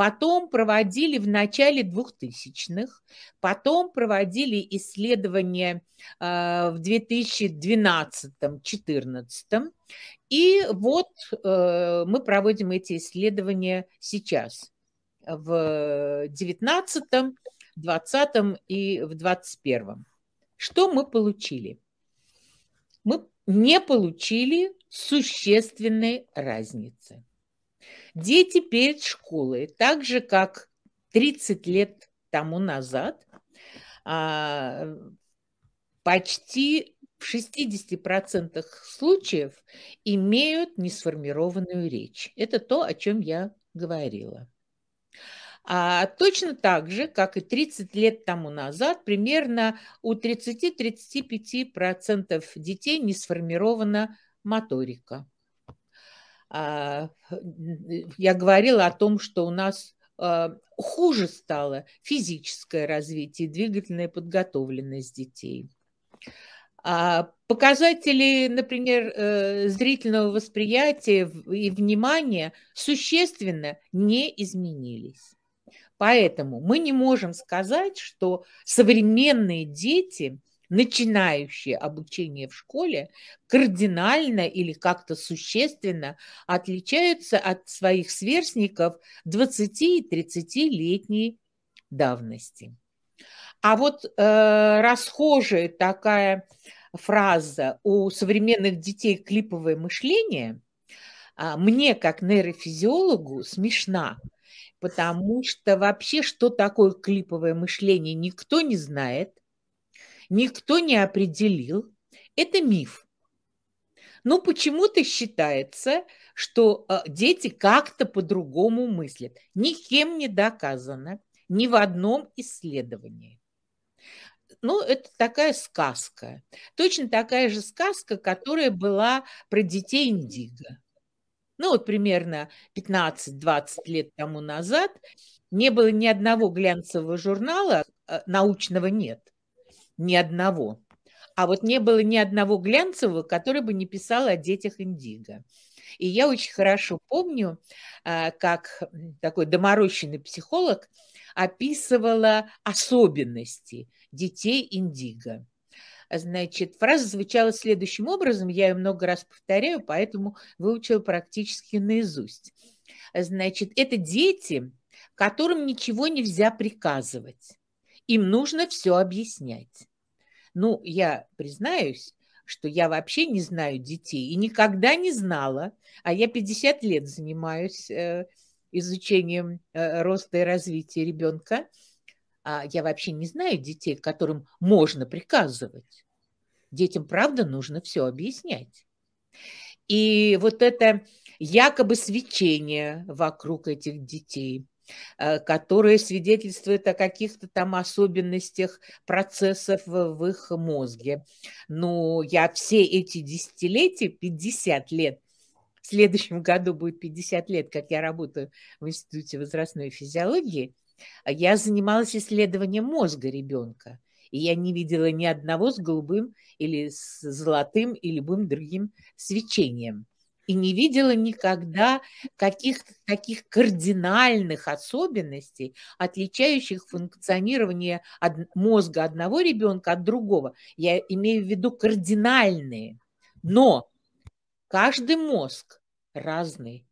Потом проводили в начале 2000-х, потом проводили исследования а, в 2012-2014. И вот э, мы проводим эти исследования сейчас, в 2019, 2020 и в 2021. Что мы получили? мы не получили существенной разницы. Дети перед школой, так же как 30 лет тому назад, а, почти в 60% случаев имеют несформированную речь. Это то, о чем я говорила. А точно так же, как и 30 лет тому назад, примерно у 30-35% детей не сформирована моторика. А, я говорила о том, что у нас а, хуже стало физическое развитие, двигательная подготовленность детей. А показатели, например, э, зрительного восприятия и внимания существенно не изменились. Поэтому мы не можем сказать, что современные дети, начинающие обучение в школе, кардинально или как-то существенно отличаются от своих сверстников 20 и 30-летней давности. А вот э, расхожая такая фраза у современных детей клиповое мышление а, мне, как нейрофизиологу, смешна, потому что вообще, что такое клиповое мышление, никто не знает, никто не определил. Это миф. Но почему-то считается, что э, дети как-то по-другому мыслят. Никем не доказано, ни в одном исследовании. Ну, это такая сказка. Точно такая же сказка, которая была про детей Индиго ну вот примерно 15-20 лет тому назад, не было ни одного глянцевого журнала, э, научного нет, ни одного. А вот не было ни одного глянцевого, который бы не писал о детях Индиго. И я очень хорошо помню, э, как такой доморощенный психолог описывала особенности детей Индиго. Значит, фраза звучала следующим образом, я ее много раз повторяю, поэтому выучила практически наизусть. Значит, это дети, которым ничего нельзя приказывать. Им нужно все объяснять. Ну, я признаюсь, что я вообще не знаю детей и никогда не знала, а я 50 лет занимаюсь э, изучением э, роста и развития ребенка, а я вообще не знаю детей, которым можно приказывать. Детям, правда, нужно все объяснять. И вот это якобы свечение вокруг этих детей, э, которое свидетельствует о каких-то там особенностях процессов в их мозге. Ну, я все эти десятилетия, 50 лет, в следующем году будет 50 лет, как я работаю в Институте возрастной физиологии, я занималась исследованием мозга ребенка. И я не видела ни одного с голубым или с золотым или любым другим свечением и не видела никогда каких-то таких кардинальных особенностей, отличающих функционирование мозга одного ребенка от другого. Я имею в виду кардинальные. Но каждый мозг разный.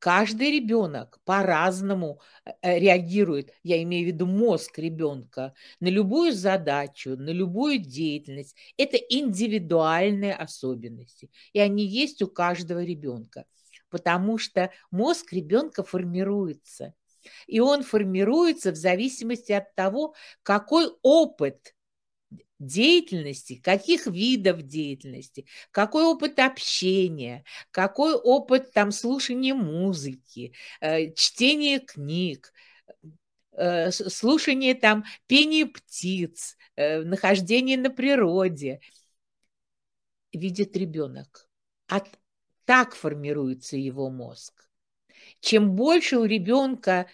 Каждый ребенок по-разному э, реагирует, я имею в виду мозг ребенка, на любую задачу, на любую деятельность. Это индивидуальные особенности, и они есть у каждого ребенка, потому что мозг ребенка формируется. И он формируется в зависимости от того, какой опыт деятельности, каких видов деятельности, какой опыт общения, какой опыт там слушания музыки, э, чтения книг, э, слушание там пения птиц, э, нахождение на природе видит ребенок. А так формируется его мозг. Чем больше у ребенка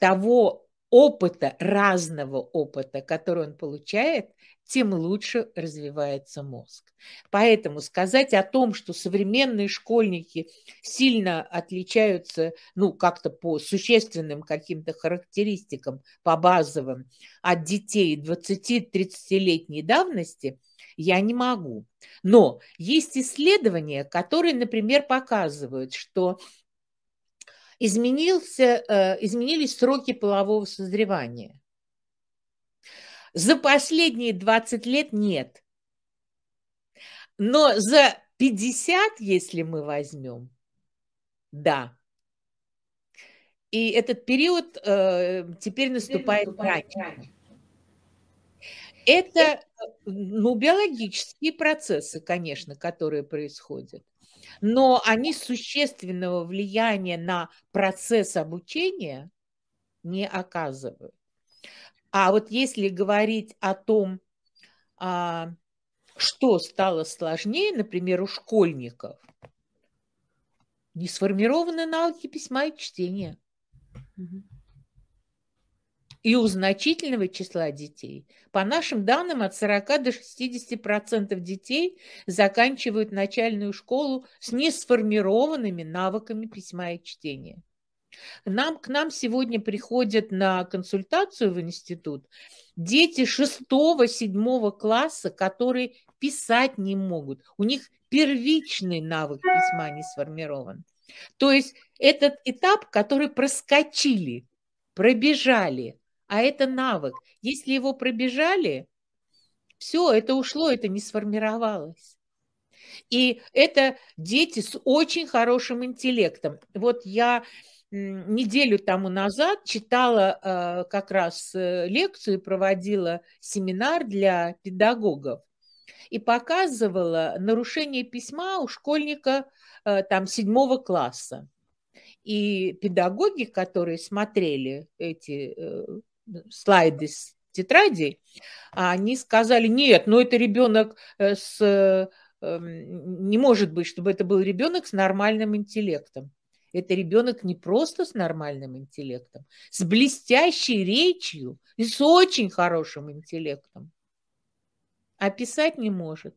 того опыта, разного опыта, который он получает, тем лучше развивается мозг. Поэтому сказать о том, что современные школьники сильно отличаются, ну, как-то по существенным каким-то характеристикам, по базовым, от детей 20-30-летней давности, я не могу. Но есть исследования, которые, например, показывают, что изменился, э, изменились сроки полового созревания. За последние 20 лет нет. Но за 50, если мы возьмем, да. И этот период э, теперь наступает раньше. Это ну, биологические процессы, конечно, которые происходят но они существенного влияния на процесс обучения не оказывают. А вот если говорить о том, а, что стало сложнее, например, у школьников, не сформированы навыки письма и чтения. Угу и у значительного числа детей. По нашим данным, от 40 до 60% детей заканчивают начальную школу с несформированными навыками письма и чтения. Нам, к нам сегодня приходят на консультацию в институт дети 6-7 класса, которые писать не могут. У них первичный навык письма не сформирован. То есть этот этап, который проскочили, пробежали, а это навык. Если его пробежали, все, это ушло, это не сформировалось. И это дети с очень хорошим интеллектом. Вот я неделю тому назад читала э, как раз э, лекцию, проводила семинар для педагогов и показывала нарушение письма у школьника э, там седьмого класса. И педагоги, которые смотрели эти слайды с тетради, а они сказали, нет, ну это ребенок э, с... Эм, не может быть, чтобы это был ребенок с нормальным интеллектом. Это ребенок не просто с нормальным интеллектом, с блестящей речью и с очень хорошим интеллектом. А писать не может.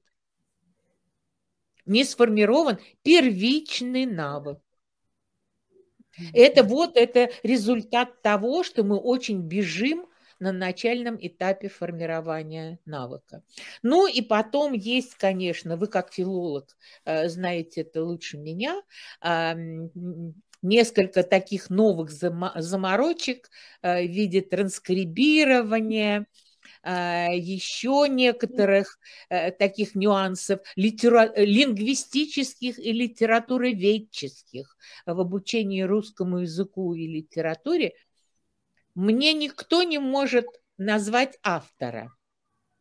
Не сформирован первичный навык. Это вот это результат того, что мы очень бежим на начальном этапе формирования навыка. Ну и потом есть, конечно, вы как филолог э, знаете это лучше меня, несколько таких новых заморочек э, в виде транскрибирования, а, еще некоторых э, таких нюансов литера... лингвистических и литературоведческих в обучении русскому языку и литературе, мне никто не может назвать автора.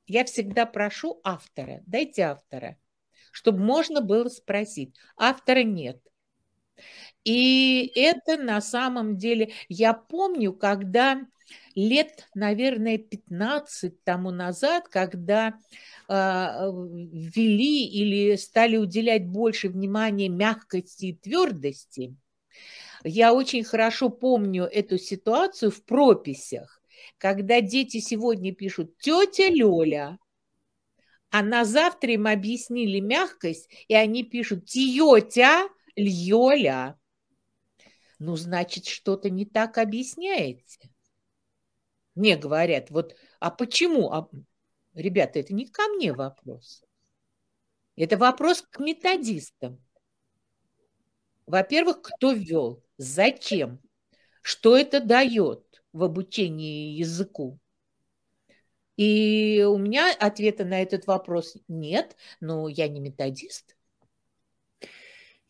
Я всегда прошу автора, дайте автора. чтобы можно было спросить. Автора нет. И это на самом деле, я помню, когда лет, наверное, 15 тому назад, когда э, ввели или стали уделять больше внимания мягкости и твердости, я очень хорошо помню эту ситуацию в прописях, когда дети сегодня пишут «тетя Лёля», а на завтра им объяснили мягкость, и они пишут «тетя Льёля». Ну, значит, что-то не так объясняете. Мне говорят, вот, а почему? А, ребята, это не ко мне вопрос. Это вопрос к методистам. Во-первых, кто ввел? Зачем? Что это дает в обучении языку? И у меня ответа на этот вопрос нет, но я не методист.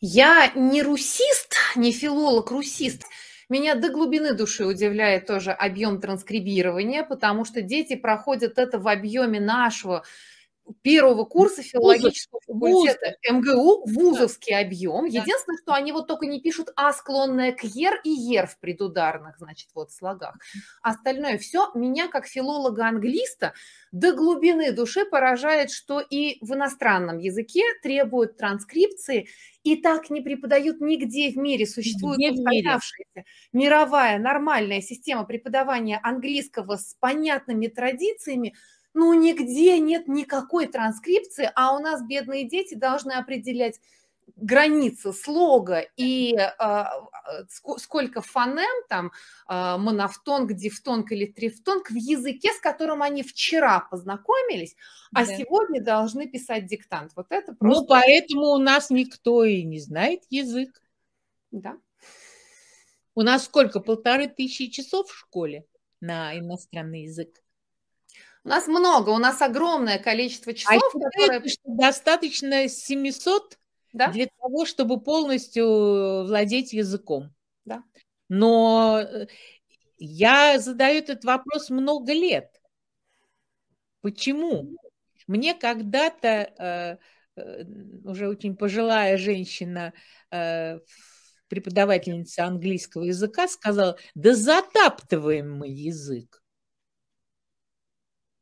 Я не русист, не филолог-русист. Меня до глубины души удивляет тоже объем транскрибирования, потому что дети проходят это в объеме нашего первого курса филологического факультета МГУ вузовский да. объем. Единственное, что они вот только не пишут А, склонное к Ер и Ер в предударных, значит, вот слогах. Остальное все меня, как филолога-англиста, до глубины души поражает, что и в иностранном языке требуют транскрипции, и так не преподают нигде в мире. Существует устоявшаяся мировая нормальная система преподавания английского с понятными традициями, ну, нигде нет никакой транскрипции, а у нас бедные дети должны определять границы слога и э, сколько фонем, там, э, монофтонг, дифтонг или трифтонг в языке, с которым они вчера познакомились, а да. сегодня должны писать диктант. Вот это ну, просто... Ну, поэтому у нас никто и не знает язык. Да. У нас сколько? Полторы тысячи часов в школе на иностранный язык? У нас много, у нас огромное количество а часов, а которые... что достаточно 700 да? для того, чтобы полностью владеть языком. Да. Но э, я задаю этот вопрос много лет. Почему? Мне когда-то э, э, уже очень пожилая женщина, преподавательница английского языка, сказала, да затаптываем мы язык.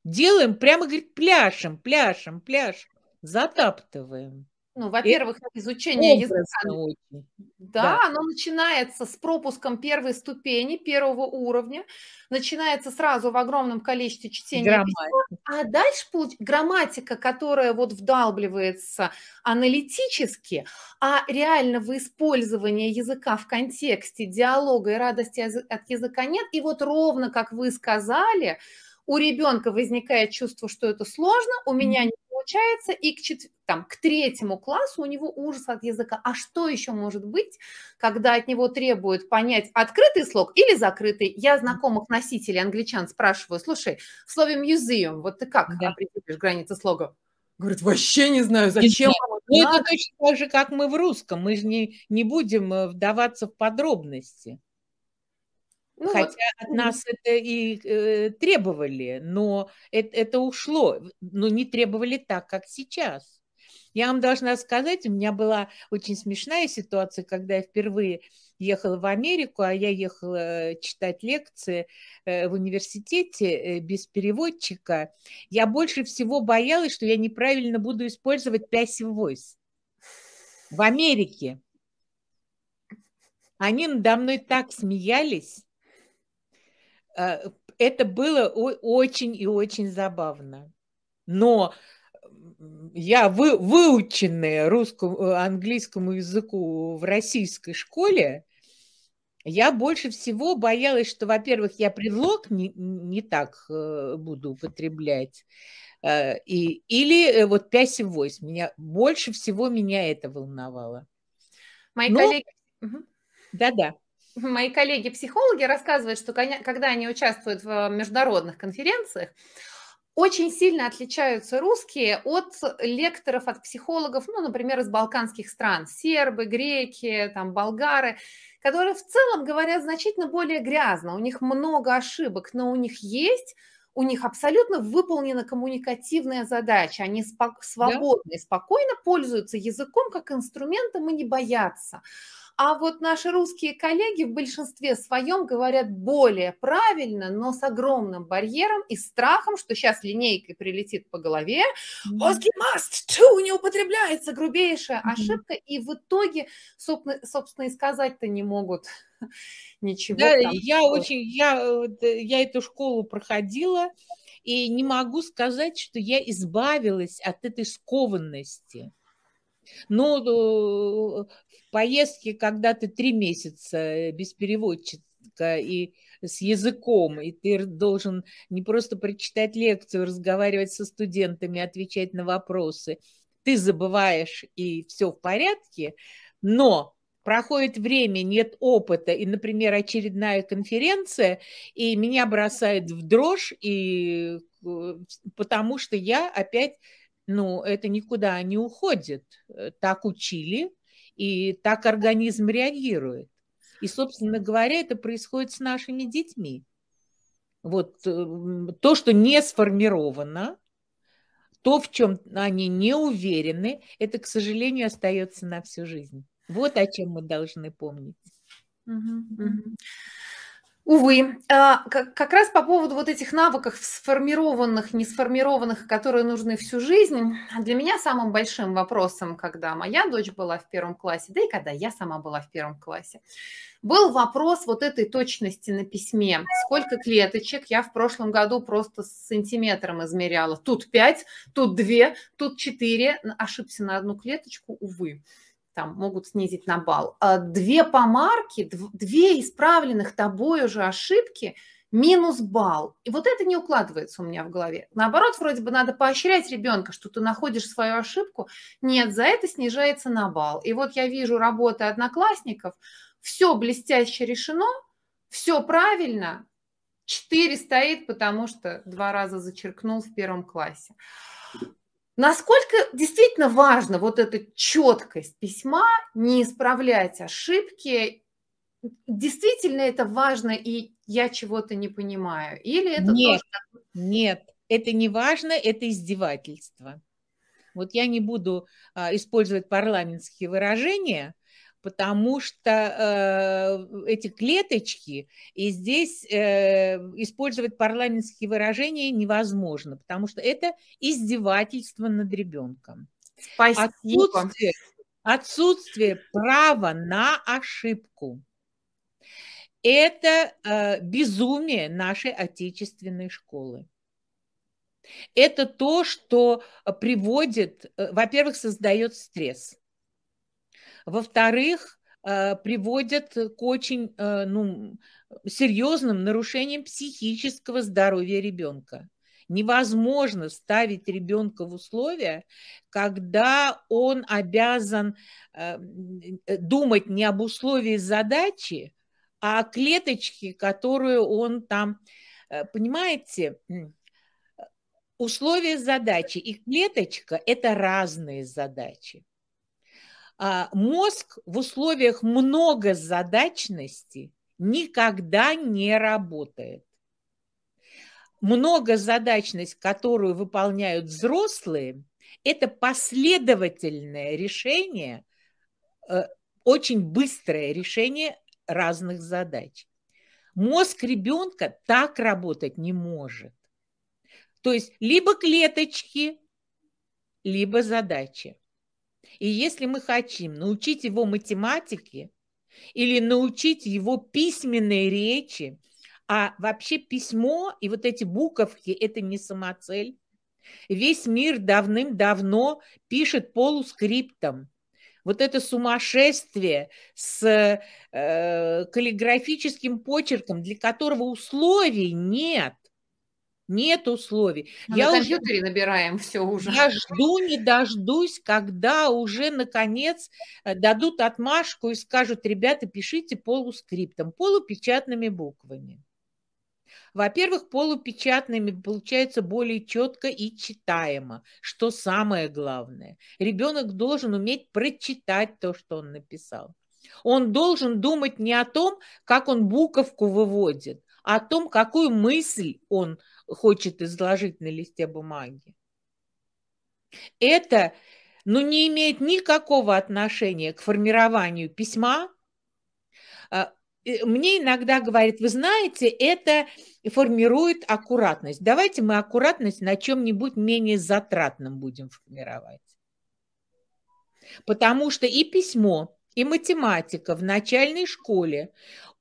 Делаем прямо, говорит, пляшем, пляшем, пляшем, затаптываем. Ну, во-первых, изучение языка. Очень. Да, да, оно начинается с пропуском первой ступени, первого уровня, начинается сразу в огромном количестве чтения письма, а дальше грамматика, которая вот вдалбливается аналитически, а реального использования языка в контексте диалога и радости от языка нет. И вот ровно, как вы сказали, у ребенка возникает чувство, что это сложно, у меня не получается, и к, чет... там, к третьему классу у него ужас от языка. А что еще может быть, когда от него требуют понять открытый слог или закрытый? Я знакомых носителей англичан спрашиваю, слушай, в слове museum, вот ты как да. определишь границы слога? Говорит, вообще не знаю, зачем. Не ну, это точно так же, как мы в русском. Мы же не, не будем э, вдаваться в подробности. Ну, Хотя вот. от нас это и э, требовали, но это, это ушло, но не требовали так, как сейчас. Я вам должна сказать, у меня была очень смешная ситуация, когда я впервые ехала в Америку, а я ехала читать лекции э, в университете э, без переводчика. Я больше всего боялась, что я неправильно буду использовать passive voice. В Америке. Они надо мной так смеялись. Э, это было очень и очень забавно. Но я вы, выученная русскому, э, английскому языку в российской школе, я больше всего боялась, что, во-первых, я предлог не, не так э, буду употреблять, и, или вот passive voice. Меня, больше всего меня это волновало. Мои Но... коллеги... Да-да мои коллеги-психологи рассказывают, что когда они участвуют в международных конференциях, очень сильно отличаются русские от лекторов, от психологов, ну, например, из балканских стран, сербы, греки, там, болгары, которые в целом говорят значительно более грязно, у них много ошибок, но у них есть у них абсолютно выполнена коммуникативная задача. Они спок- свободно и спокойно пользуются языком как инструментом и не боятся. А вот наши русские коллеги в большинстве своем говорят более правильно, но с огромным барьером и страхом, что сейчас линейкой прилетит по голове. Русский must, to не употребляется, грубейшая ошибка. И в итоге, собственно, собственно и сказать-то не могут ничего. Да, там, я что... очень, я, я эту школу проходила, и не могу сказать, что я избавилась от этой скованности. Э, в поездке, когда ты три месяца без переводчика и с языком, и ты должен не просто прочитать лекцию, разговаривать со студентами, отвечать на вопросы, ты забываешь, и все в порядке, но проходит время, нет опыта, и, например, очередная конференция, и меня бросает в дрожь, и э, потому что я опять ну, это никуда не уходит. Э, так учили, и так организм реагирует. И, собственно говоря, это происходит с нашими детьми. Вот э, то, что не сформировано, то, в чем они не уверены, это, к сожалению, остается на всю жизнь. Вот о чем мы должны помнить. Угу, угу. Увы, а, как раз по поводу вот этих навыков сформированных, не сформированных, которые нужны всю жизнь, для меня самым большим вопросом, когда моя дочь была в первом классе, да и когда я сама была в первом классе, был вопрос вот этой точности на письме. Сколько клеточек я в прошлом году просто с сантиметром измеряла. Тут 5, тут 2, тут 4. Ошибся на одну клеточку, увы там могут снизить на балл. А две помарки, две исправленных тобой уже ошибки минус балл. И вот это не укладывается у меня в голове. Наоборот, вроде бы надо поощрять ребенка, что ты находишь свою ошибку. Нет, за это снижается на балл. И вот я вижу работы одноклассников, все блестяще решено, все правильно, 4 стоит, потому что два раза зачеркнул в первом классе. Насколько действительно важно вот эта четкость письма, не исправлять ошибки, действительно это важно, и я чего-то не понимаю? Или это нет, тоже... нет, это не важно, это издевательство. Вот я не буду а, использовать парламентские выражения, потому что э, эти клеточки, и здесь э, использовать парламентские выражения невозможно, потому что это издевательство над ребенком. Спасибо. Отсутствие, отсутствие права на ошибку. Это э, безумие нашей отечественной школы. Это то, что приводит, э, во-первых, создает стресс во-вторых, э, приводят к очень э, ну, серьезным нарушениям психического здоровья ребенка. Невозможно ставить ребенка в условия, когда он обязан э, думать не об условии задачи, а о клеточке, которую он там, понимаете, условия задачи и клеточка – это разные задачи. А, мозг в условиях многозадачности никогда не работает. Многозадачность, которую выполняют взрослые, это последовательное решение, э, очень быстрое решение разных задач. Мозг ребенка так работать не может. То есть либо клеточки, либо задачи. И если мы хотим научить его математике или научить его письменной речи, а вообще письмо и вот эти буковки – это не самоцель. Весь мир давным-давно пишет полускриптом. Вот это сумасшествие с э, каллиграфическим почерком, для которого условий нет. Нет условий. Мы я на компьютере уже, набираем все уже. Я жду, не дождусь, когда уже наконец э, дадут отмашку и скажут, ребята, пишите полускриптом, полупечатными буквами. Во-первых, полупечатными получается более четко и читаемо, что самое главное. Ребенок должен уметь прочитать то, что он написал. Он должен думать не о том, как он буковку выводит, о том, какую мысль он хочет изложить на листе бумаги. Это ну, не имеет никакого отношения к формированию письма. А, мне иногда говорят, вы знаете, это формирует аккуратность. Давайте мы аккуратность на чем-нибудь менее затратном будем формировать. Потому что и письмо, и математика в начальной школе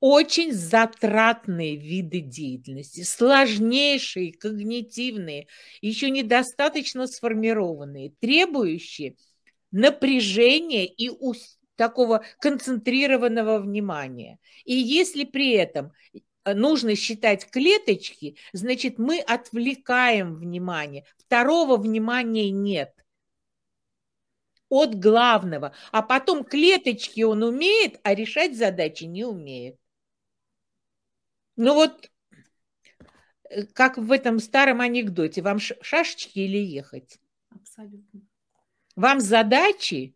очень затратные виды деятельности, сложнейшие, когнитивные, еще недостаточно сформированные, требующие напряжения и такого концентрированного внимания. И если при этом э, нужно считать клеточки, значит, мы отвлекаем внимание. Второго внимания нет от главного. А потом клеточки он умеет, а решать задачи не умеет. Ну вот, э, как в этом старом анекдоте, вам шашечки или ехать? Абсолютно. Вам задачи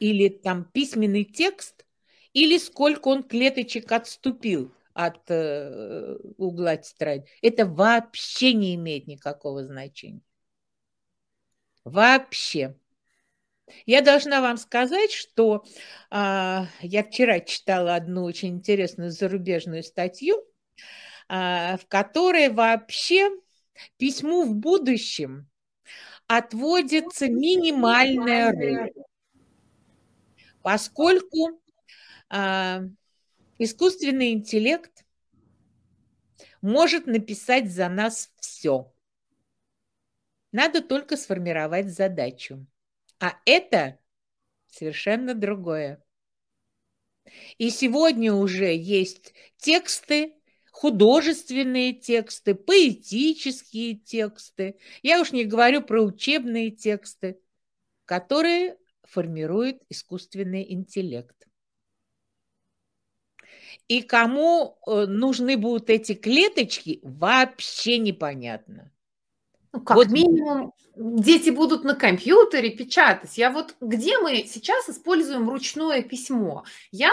или там письменный текст, или сколько он клеточек отступил от э, угла тетради. Это вообще не имеет никакого значения. Вообще. Я должна вам сказать, что а, я вчера читала одну очень интересную зарубежную статью, в которой вообще письму в будущем отводится минимальная роль, поскольку а, искусственный интеллект может написать за нас все. Надо только сформировать задачу. А это совершенно другое. И сегодня уже есть тексты, художественные тексты, поэтические тексты. Я уж не говорю про учебные тексты, которые формирует искусственный интеллект. И кому э, нужны будут эти клеточки, вообще непонятно. Ну, как вот. минимум, дети будут на компьютере печатать. Я вот где мы сейчас используем ручное письмо? Я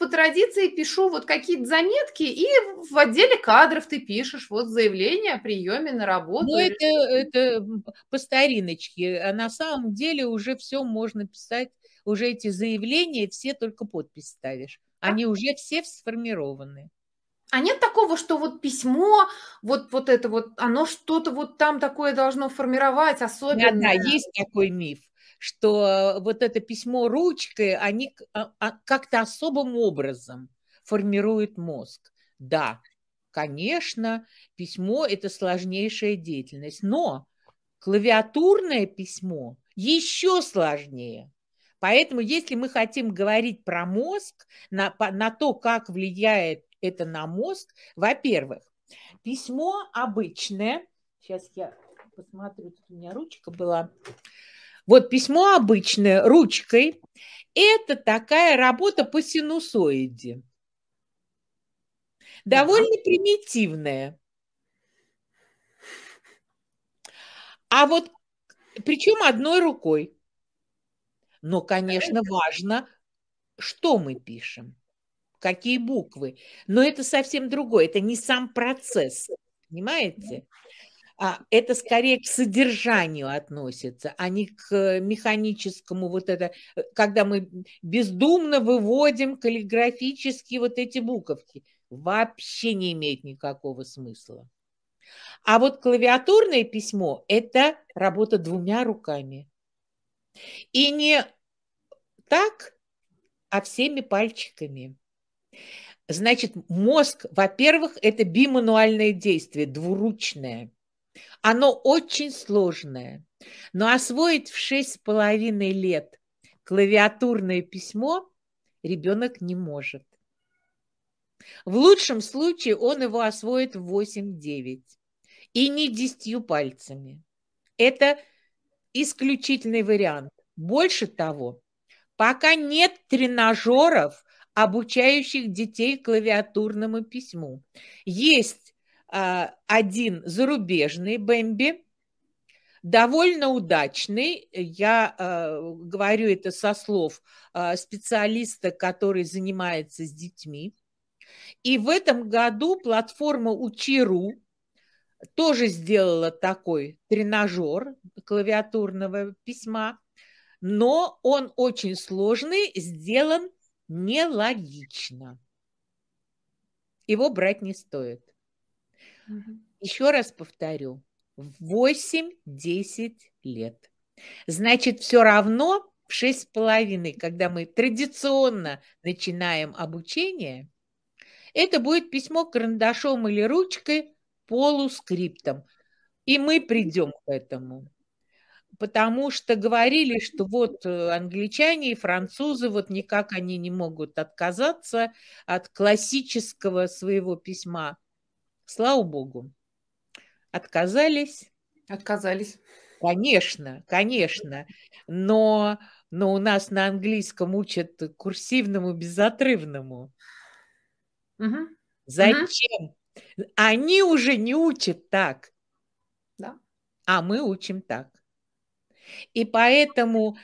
по традиции пишу вот какие-то заметки, и в отделе кадров ты пишешь вот заявление о приеме на работу. Ну, это, это по стариночке, а на самом деле уже все можно писать, уже эти заявления, все только подпись ставишь. Они а? уже все сформированы. А нет такого, что вот письмо, вот, вот это вот, оно что-то вот там такое должно формировать особенно? Да, да, есть такой миф, что вот это письмо ручкой, они а, а, как-то особым образом формируют мозг. Да, конечно, письмо – это сложнейшая деятельность, но клавиатурное письмо еще сложнее. Поэтому, если мы хотим говорить про мозг, на, на то, как влияет это на мозг. Во-первых, письмо обычное. Сейчас я посмотрю, тут у меня ручка была. Вот письмо обычное ручкой. Это такая работа по синусоиде. Довольно примитивная. А вот причем одной рукой. Но, конечно, важно, что мы пишем какие буквы. Но это совсем другое, это не сам процесс, понимаете? А это скорее к содержанию относится, а не к механическому вот это, э, когда мы бездумно выводим каллиграфически вот эти буковки. Вообще не имеет никакого смысла. А вот клавиатурное письмо – это работа двумя руками. И не так, а всеми пальчиками. Значит, мозг, во-первых, это бимануальное действие, двуручное. Оно очень сложное. Но освоить в шесть с половиной лет клавиатурное письмо ребенок не может. В лучшем случае он его освоит в 8-9. И не десятью пальцами. Это исключительный вариант. Больше того, пока нет тренажеров, обучающих детей клавиатурному письму. Есть один зарубежный Бэмби, довольно удачный. Я э, говорю это со слов э, специалиста, который занимается с детьми. И в этом году платформа Учиру тоже сделала такой тренажер клавиатурного письма, но он очень сложный, сделан нелогично. Его брать не стоит. Угу. Еще раз повторю, 8-10 лет. Значит, все равно в шесть с половиной, когда мы традиционно начинаем обучение, это будет письмо карандашом или ручкой полускриптом. И мы придем к этому. Потому что говорили, что вот э, англичане и французы, вот никак они не могут отказаться от классического своего письма. Слава богу. Отказались. Отказались. Конечно, конечно. Но, но у нас на английском учат курсивному безотрывному. Угу. Зачем? Угу. Они уже не учат так. Да. А мы учим так. И поэтому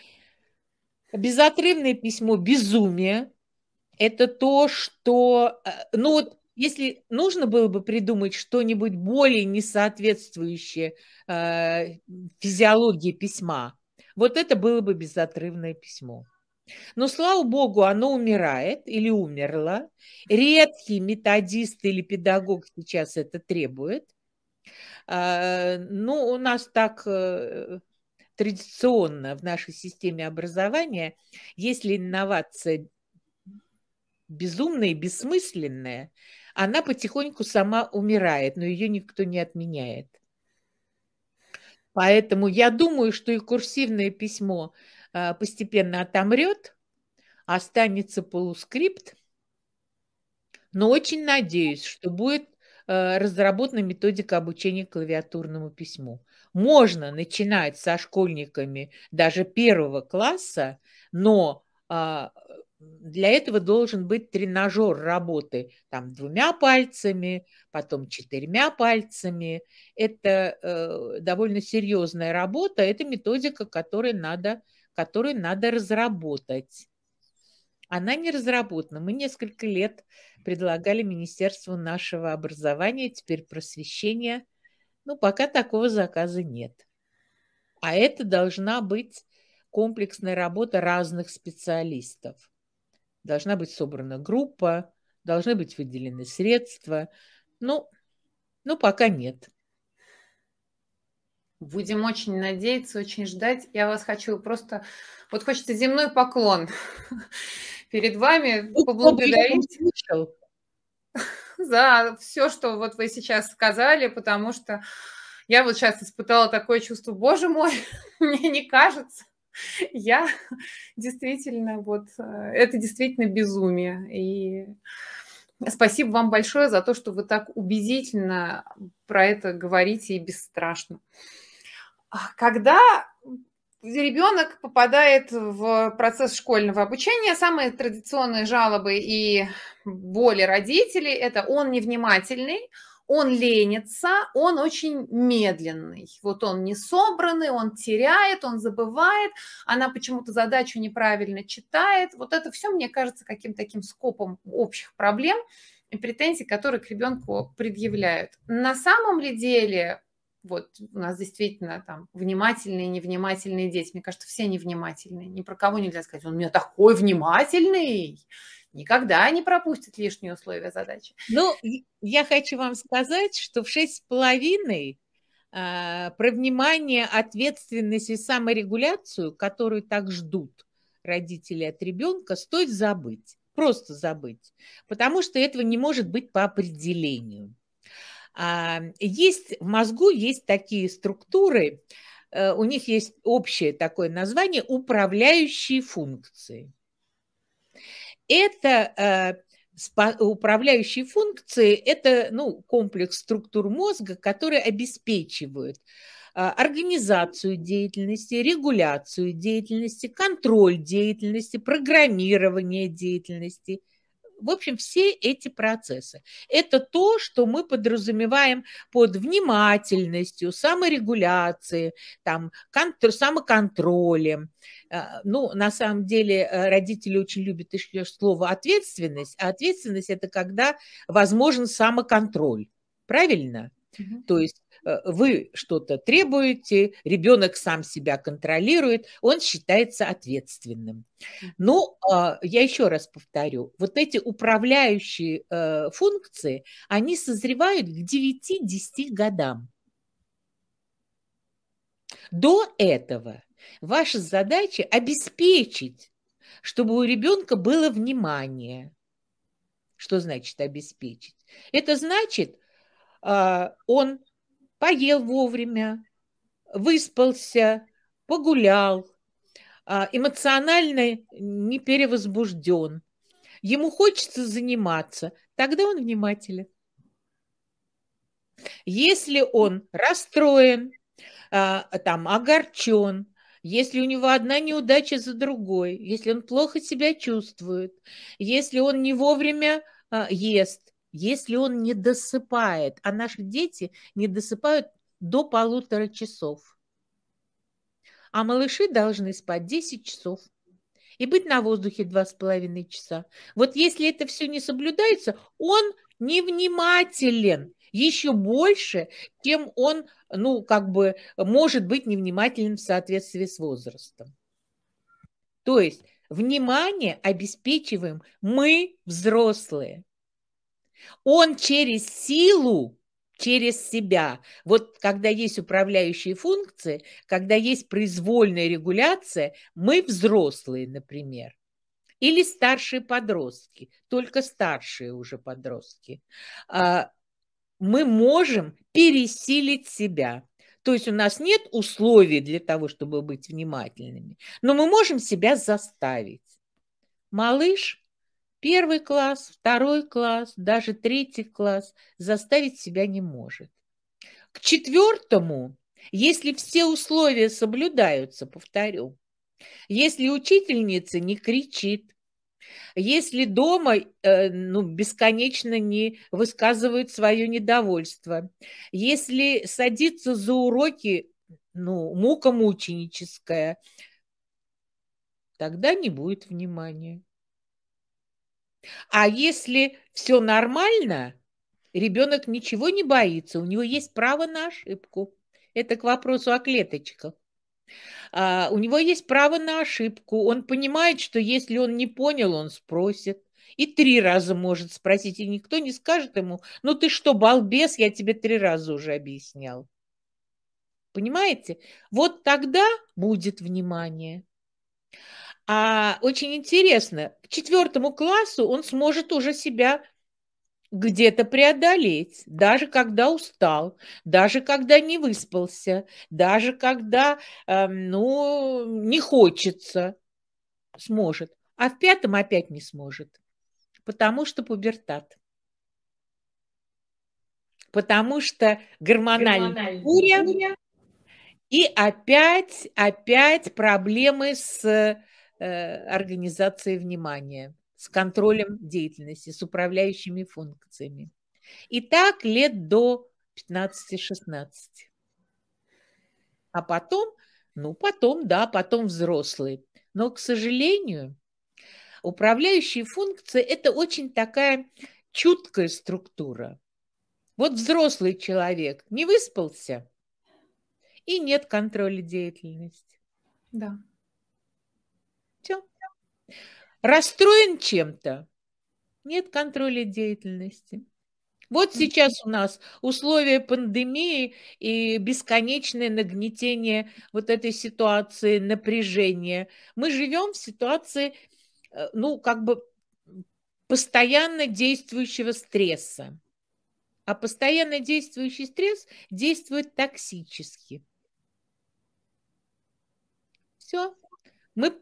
безотрывное письмо безумие – это то, что… Э, ну вот если нужно было бы придумать что-нибудь более несоответствующее э, физиологии письма, вот это было бы безотрывное письмо. Но, слава богу, оно умирает или умерло. Редкий методист или педагог сейчас это требует. Э, ну, у нас так э, традиционно в нашей системе образования, если инновация безумная и бессмысленная, она потихоньку сама умирает, но ее никто не отменяет. Поэтому я думаю, что и курсивное письмо а, постепенно отомрет, останется полускрипт, но очень надеюсь, что будет а, разработана методика обучения клавиатурному письму. Можно начинать со школьниками даже первого класса, но а, для этого должен быть тренажер работы там двумя пальцами, потом четырьмя пальцами. Это э, довольно серьезная работа, это методика, которую надо, которую надо разработать. Она не разработана. Мы несколько лет предлагали Министерству нашего образования, теперь просвещения. Ну, пока такого заказа нет. А это должна быть комплексная работа разных специалистов должна быть собрана группа, должны быть выделены средства. Ну, ну пока нет. Будем очень надеяться, очень ждать. Я вас хочу просто... Вот хочется земной поклон перед вами ну, поблагодарить за все, что вот вы сейчас сказали, потому что я вот сейчас испытала такое чувство, боже мой, мне не кажется, я действительно, вот, э, это действительно безумие. И спасибо вам большое за то, что вы так убедительно про это говорите и бесстрашно. А когда ребенок попадает в процесс школьного обучения, самые традиционные жалобы и боли родителей – это он невнимательный, он ленится, он очень медленный. Вот он не собранный, он теряет, он забывает, она почему-то задачу неправильно читает. Вот это все, мне кажется, каким-то таким скопом общих проблем и претензий, которые к ребенку предъявляют. На самом ли деле вот у нас действительно там внимательные, невнимательные дети. Мне кажется, все невнимательные. Ни про кого нельзя сказать, он у меня такой внимательный никогда не пропустит лишние условия задачи. Ну, я хочу вам сказать, что в шесть с половиной а, про внимание, ответственность и саморегуляцию, которую так ждут родители от ребенка, стоит забыть, просто забыть, потому что этого не может быть по определению. А, есть в мозгу есть такие структуры, э, у них есть общее такое название управляющие функции это э, управляющие функции – это ну, комплекс структур мозга, которые обеспечивают а, организацию деятельности, регуляцию деятельности, контроль деятельности, программирование деятельности, в общем, все эти процессы. Это то, что мы подразумеваем под внимательностью, саморегуляцией, там, контр, самоконтролем. А, ну, на самом деле, э, родители очень любят еще слово ответственность, а ответственность – это когда возможен самоконтроль. Правильно? Угу. То есть вы что-то требуете, ребенок сам себя контролирует, он считается ответственным. Но ну, а, я еще раз повторю, вот эти управляющие э, функции, они созревают к 9-10 годам. До этого ваша задача обеспечить, чтобы у ребенка было внимание. Что значит обеспечить? Это значит, а, он поел вовремя, выспался, погулял, а, эмоционально не перевозбужден. Ему хочется заниматься, тогда он внимателен. Если он расстроен, а, там, огорчен, если у него одна неудача за другой, если он плохо себя чувствует, если он не вовремя а, ест, если он не досыпает, а наши дети не досыпают до полутора часов. А малыши должны спать 10 часов и быть на воздухе два с половиной часа. Вот если это все не соблюдается, он невнимателен еще больше, чем он, ну, как бы, может быть невнимателен в соответствии с возрастом. То есть внимание обеспечиваем мы, взрослые. Он через силу, через себя. Вот когда есть управляющие функции, когда есть произвольная регуляция, мы взрослые, например, или старшие подростки, только старшие уже подростки, а, мы можем пересилить себя. То есть у нас нет условий для того, чтобы быть внимательными, но мы можем себя заставить. Малыш Первый класс, второй класс, даже третий класс заставить себя не может. К четвертому, если все условия соблюдаются, повторю, если учительница не кричит, если дома э, ну, бесконечно не высказывает свое недовольство, если садится за уроки, ну, мука мученическая, тогда не будет внимания. А если все нормально, ребенок ничего не боится, у него есть право на ошибку. Это к вопросу о клеточках. А, у него есть право на ошибку. Он понимает, что если он не понял, он спросит. И три раза может спросить, и никто не скажет ему, ну ты что, балбес, я тебе три раза уже объяснял. Понимаете? Вот тогда будет внимание. А очень интересно, к четвертому классу он сможет уже себя где-то преодолеть, даже когда устал, даже когда не выспался, даже когда, э, ну, не хочется, сможет. А в пятом опять не сможет, потому что пубертат. Потому что гормональная буря, и опять, опять проблемы с организацией внимания, с контролем деятельности, с управляющими функциями. И так лет до 15-16. А потом, ну потом, да, потом взрослые. Но, к сожалению, управляющие функции – это очень такая чуткая структура. Вот взрослый человек не выспался, и нет контроля деятельности. Да. Расстроен чем-то? Нет контроля деятельности. Вот сейчас у нас условия пандемии и бесконечное нагнетение вот этой ситуации, напряжения. Мы живем в ситуации, э, ну, как бы постоянно действующего стресса. А постоянно действующий стресс действует токсически. Все. Мы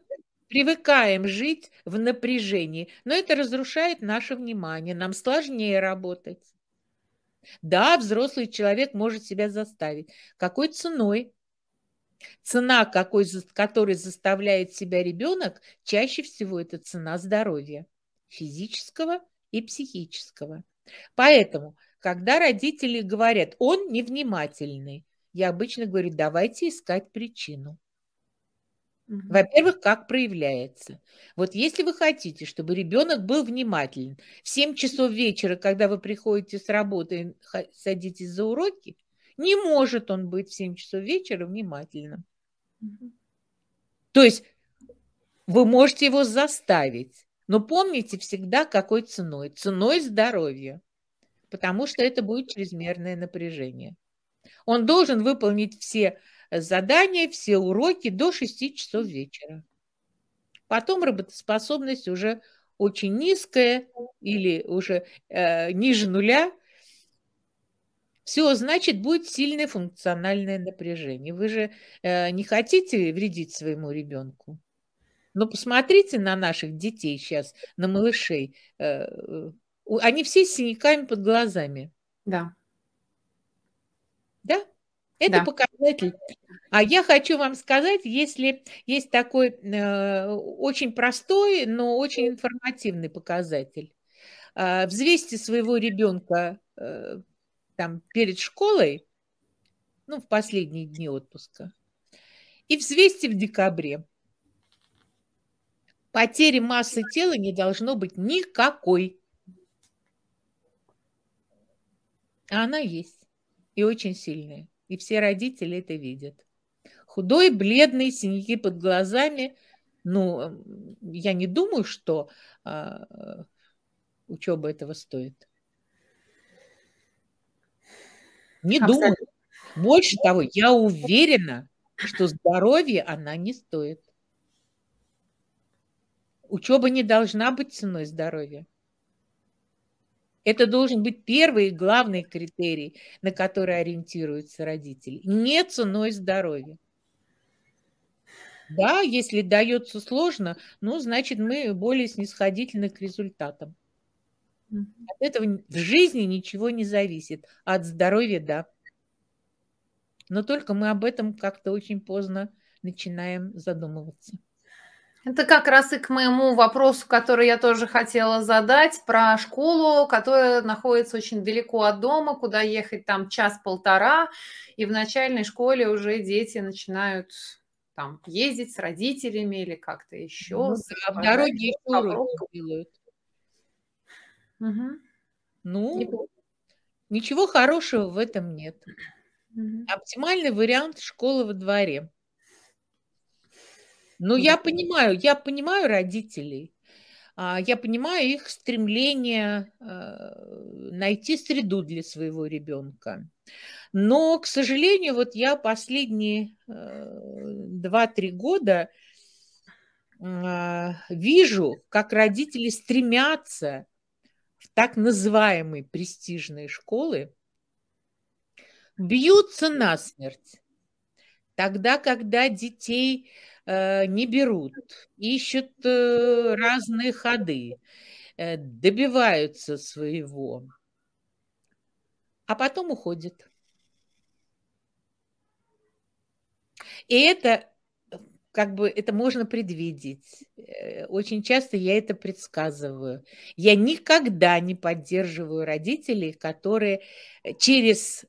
привыкаем жить в напряжении, но это разрушает наше внимание, нам сложнее работать. Да, взрослый человек может себя заставить. Какой ценой? Цена, какой, которой заставляет себя ребенок, чаще всего это цена здоровья. физического и психического. Поэтому, когда родители говорят, он невнимательный, я обычно говорю, давайте искать причину. Во-первых, как проявляется. Вот если вы хотите, чтобы ребенок был внимателен, в 7 часов вечера, когда вы приходите с работы и садитесь за уроки, не может он быть в 7 часов вечера внимательным. То есть вы можете его заставить, но помните всегда, какой ценой. Ценой здоровья, потому что это будет чрезмерное напряжение. Он должен выполнить все задания, все уроки до 6 часов вечера. Потом работоспособность уже очень низкая или уже э, ниже нуля. Все, значит, будет сильное функциональное напряжение. Вы же э, не хотите вредить своему ребенку. Но посмотрите на наших детей сейчас, на малышей. Э, э они все с синяками под глазами. Да. Да? Это да. показатель. А я хочу вам сказать, если есть такой э, очень простой, но очень информативный показатель. Э, взвесьте своего ребенка э, там перед школой, ну, в последние дни отпуска, и взвесьте в декабре. Потери массы тела не должно быть никакой. А она есть. И очень сильная. И все родители это видят. Худой, бледный, синяки под глазами. Ну, я не думаю, что а, учеба этого стоит. Не Абсолютно. думаю. Больше того, я уверена, что здоровье она не стоит. Учеба не должна быть ценой здоровья. Это должен быть первый и главный критерий, на который ориентируются родители. Не ценой здоровья. Да, если дается сложно, ну, значит, мы более снисходительны к результатам. От этого в жизни ничего не зависит. От здоровья – да. Но только мы об этом как-то очень поздно начинаем задумываться. Это как раз и к моему вопросу, который я тоже хотела задать, про школу, которая находится очень далеко от дома, куда ехать там час-полтора, и в начальной школе уже дети начинают там ездить с родителями или как-то еще. Ну, в дороге делают. Угу. Ну, Неплохо. ничего хорошего в этом нет. Угу. Оптимальный вариант школы во дворе. Ну, я понимаю, я понимаю родителей. А, я понимаю их стремление э, найти среду для своего ребенка. Но, к сожалению, вот я последние 2-3 э, года а, вижу, как родители стремятся в так называемые престижные школы, бьются насмерть. Тогда, когда детей не берут, ищут э, разные ходы, э, добиваются своего, а потом уходят. И это как бы это можно предвидеть. Очень часто я это предсказываю. Я никогда не поддерживаю родителей, которые через,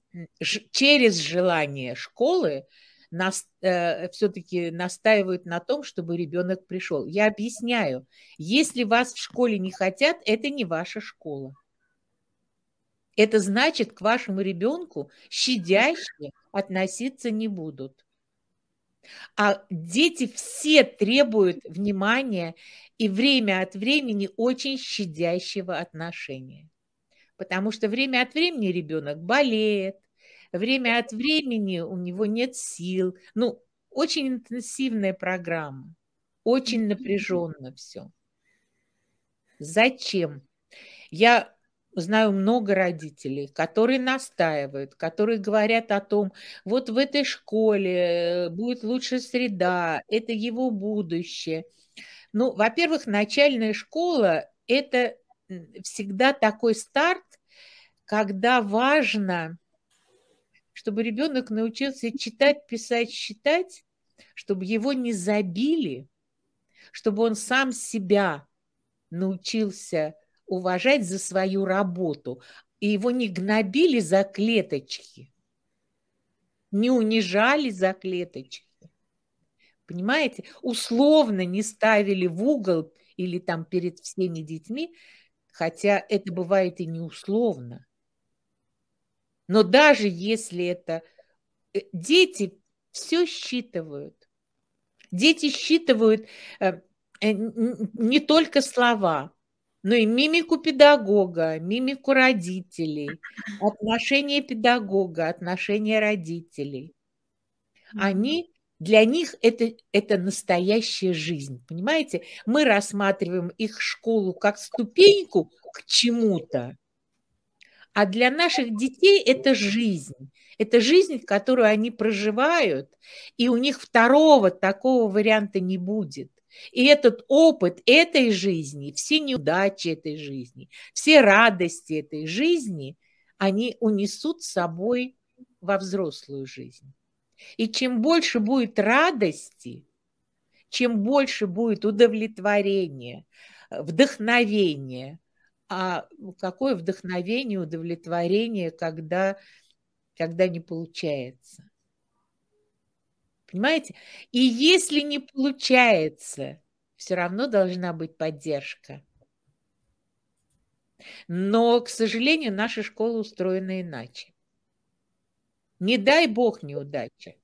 через желание школы нас, э, все-таки настаивают на том, чтобы ребенок пришел. Я объясняю, если вас в школе не хотят, это не ваша школа. Это значит, к вашему ребенку щадяще относиться не будут. А дети все требуют внимания и время от времени очень щадящего отношения. Потому что время от времени ребенок болеет, время от времени у него нет сил. Ну, очень интенсивная программа, очень напряженно все. Зачем? Я знаю много родителей, которые настаивают, которые говорят о том, вот в этой школе э, будет лучшая среда, это его будущее. Ну, во-первых, начальная школа – это всегда такой старт, когда важно чтобы ребенок научился читать, писать, считать, чтобы его не забили, чтобы он сам себя научился уважать за свою работу, и его не гнобили за клеточки, не унижали за клеточки. Понимаете? Условно не ставили в угол или там перед всеми детьми, хотя это бывает и не условно. Но даже если это... Э, дети все считывают. Дети считывают э, э, не только слова, но и мимику педагога, мимику родителей, отношение педагога, отношение родителей. Они для них это, это настоящая жизнь, понимаете? Мы рассматриваем их школу как ступеньку к чему-то, а для наших детей это жизнь. Это жизнь, которую они проживают, и у них второго такого варианта не будет. И этот опыт этой жизни, все неудачи этой жизни, все радости этой жизни, они унесут с собой во взрослую жизнь. И чем больше будет радости, чем больше будет удовлетворения, вдохновения, а какое вдохновение, удовлетворение, когда, когда не получается. Понимаете? И если не получается, все равно должна быть поддержка. Но, к сожалению, наша школа устроена иначе. Не дай бог неудача.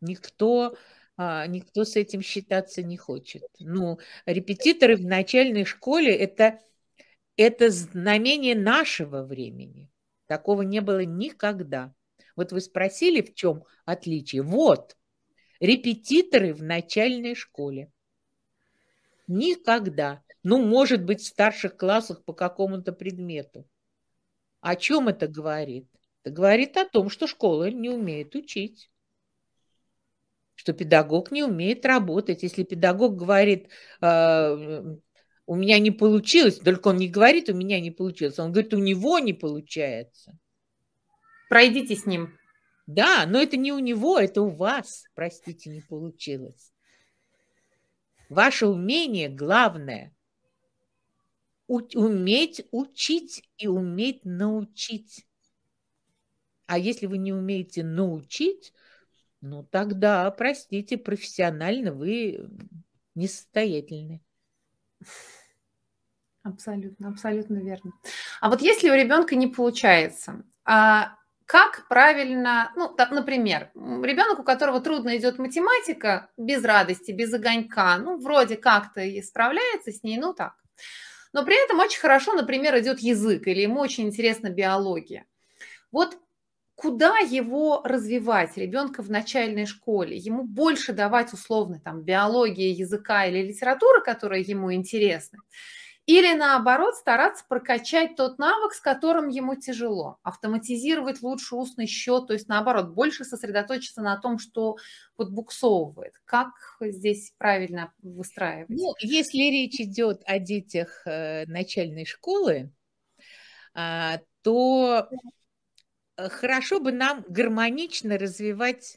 Никто, а, никто с этим считаться не хочет. Ну, репетиторы в начальной школе это, это знамение нашего времени. Такого не было никогда. Вот вы спросили, в чем отличие. Вот, репетиторы в начальной школе. Никогда. Ну, может быть, в старших классах по какому-то предмету. О чем это говорит? Это говорит о том, что школа не умеет учить. Что педагог не умеет работать. Если педагог говорит, э, у меня не получилось, только он не говорит, у меня не получилось, он говорит, у него не получается. Пройдите с ним. Да, но это не у него, это у вас, простите, не получилось. Ваше умение главное. Уметь учить и уметь научить. А если вы не умеете научить, ну тогда, простите, профессионально вы несостоятельны. Абсолютно, абсолютно верно. А вот если у ребенка не получается, а как правильно, ну, так, например, ребенок, у которого трудно идет математика, без радости, без огонька, ну, вроде как-то и справляется с ней, ну, так. Но при этом очень хорошо, например, идет язык, или ему очень интересна биология. Вот куда его развивать, ребенка в начальной школе? Ему больше давать условно там биология, языка или литература, которая ему интересны? Или наоборот стараться прокачать тот навык, с которым ему тяжело, автоматизировать лучше устный счет, то есть наоборот больше сосредоточиться на том, что подбуксовывает. Как здесь правильно выстраивать? Ну, если речь идет о детях э, начальной школы, а, то Э, хорошо бы нам гармонично развивать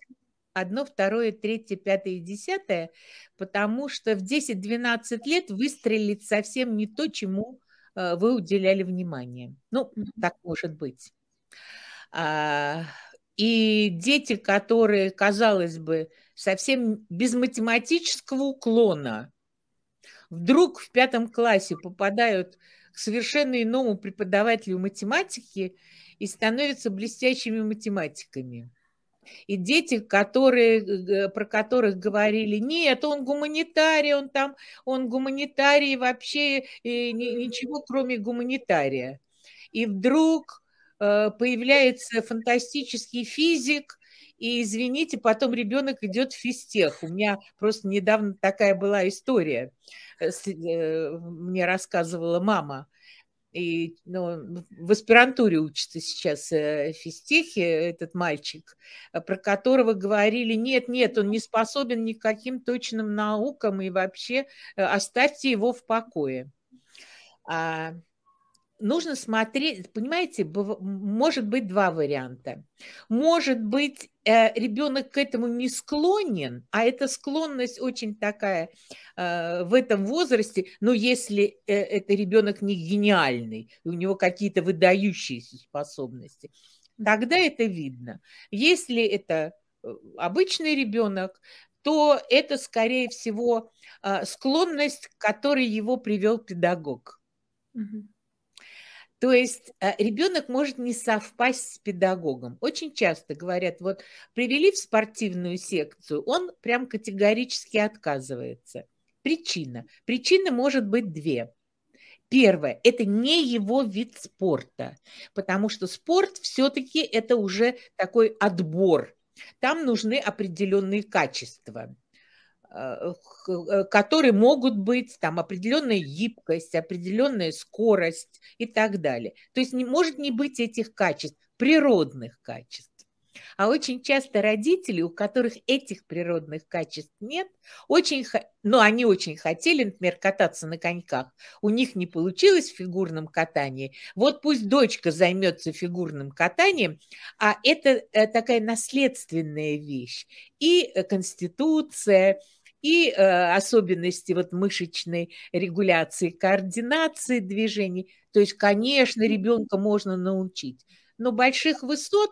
одно, второе, третье, пятое и десятое, потому что в 10-12 лет выстрелит совсем не то, чему э, вы уделяли внимание. Ну, так может быть. А, и дети, которые, казалось бы, совсем без математического уклона, вдруг в пятом классе попадают к совершенно иному преподавателю математики и становятся блестящими математиками. И дети, которые, про которых говорили, нет, он гуманитарий, он там, он гуманитарий вообще э, ничего, кроме гуманитария. И вдруг э, появляется фантастический физик, и, извините, потом ребенок идет в физтех. У меня просто недавно такая была история. Э, мне рассказывала мама и ну, в аспирантуре учится сейчас э, в физтехе этот мальчик, э, про которого говорили, нет, нет, он не способен ни к каким точным наукам, и вообще э, оставьте его в покое. А, нужно смотреть, понимаете, может быть два варианта. Может быть, э, ребенок к этому не склонен, а эта склонность очень такая э, в этом возрасте, но если э, это ребенок не гениальный, у него какие-то выдающиеся способности, тогда это видно. Если это обычный ребенок, то это, скорее всего, склонность, к которой его привел педагог. Угу. То есть э, ребенок может не совпасть с педагогом. Очень часто говорят, вот привели в спортивную секцию, он прям категорически отказывается. Причина. Причина может быть две. Первое – это не его вид спорта, потому что спорт все-таки это уже такой отбор. Там нужны определенные качества. Э, э, которые могут быть там определенная гибкость, определенная скорость и так далее. То есть не может не быть этих качеств, природных качеств. А очень часто родители, у которых этих природных качеств нет, очень, ну, они очень хотели, например, кататься на коньках. У них не получилось в фигурном катании. Вот пусть дочка займется фигурным катанием, а это э, такая наследственная вещь. И конституция, и э, особенности вот мышечной регуляции, координации движений. То есть, конечно, ребенка можно научить, но больших высот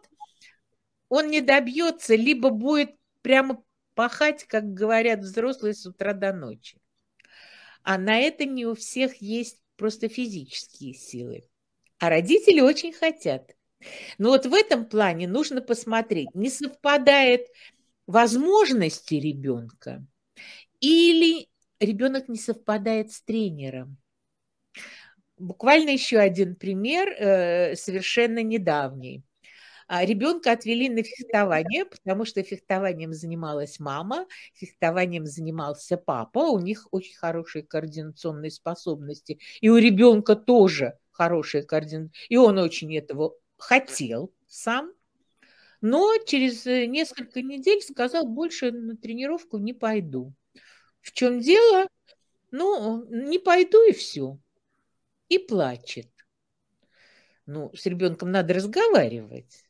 он не добьется, либо будет прямо пахать, как говорят взрослые, с утра до ночи. А на это не у всех есть просто физические силы. А родители очень хотят. Но вот в этом плане нужно посмотреть, не совпадает возможности ребенка или ребенок не совпадает с тренером. Буквально еще один пример, э, совершенно недавний. А, ребенка отвели на фехтование, потому что фехтованием занималась мама, фехтованием занимался папа, у них очень хорошие координационные способности, и у ребенка тоже хорошие координационные, и он очень этого хотел сам, но через э, несколько недель сказал, больше на тренировку не пойду. В чем дело? Ну, не пойду и все. И плачет. Ну, с ребенком надо разговаривать.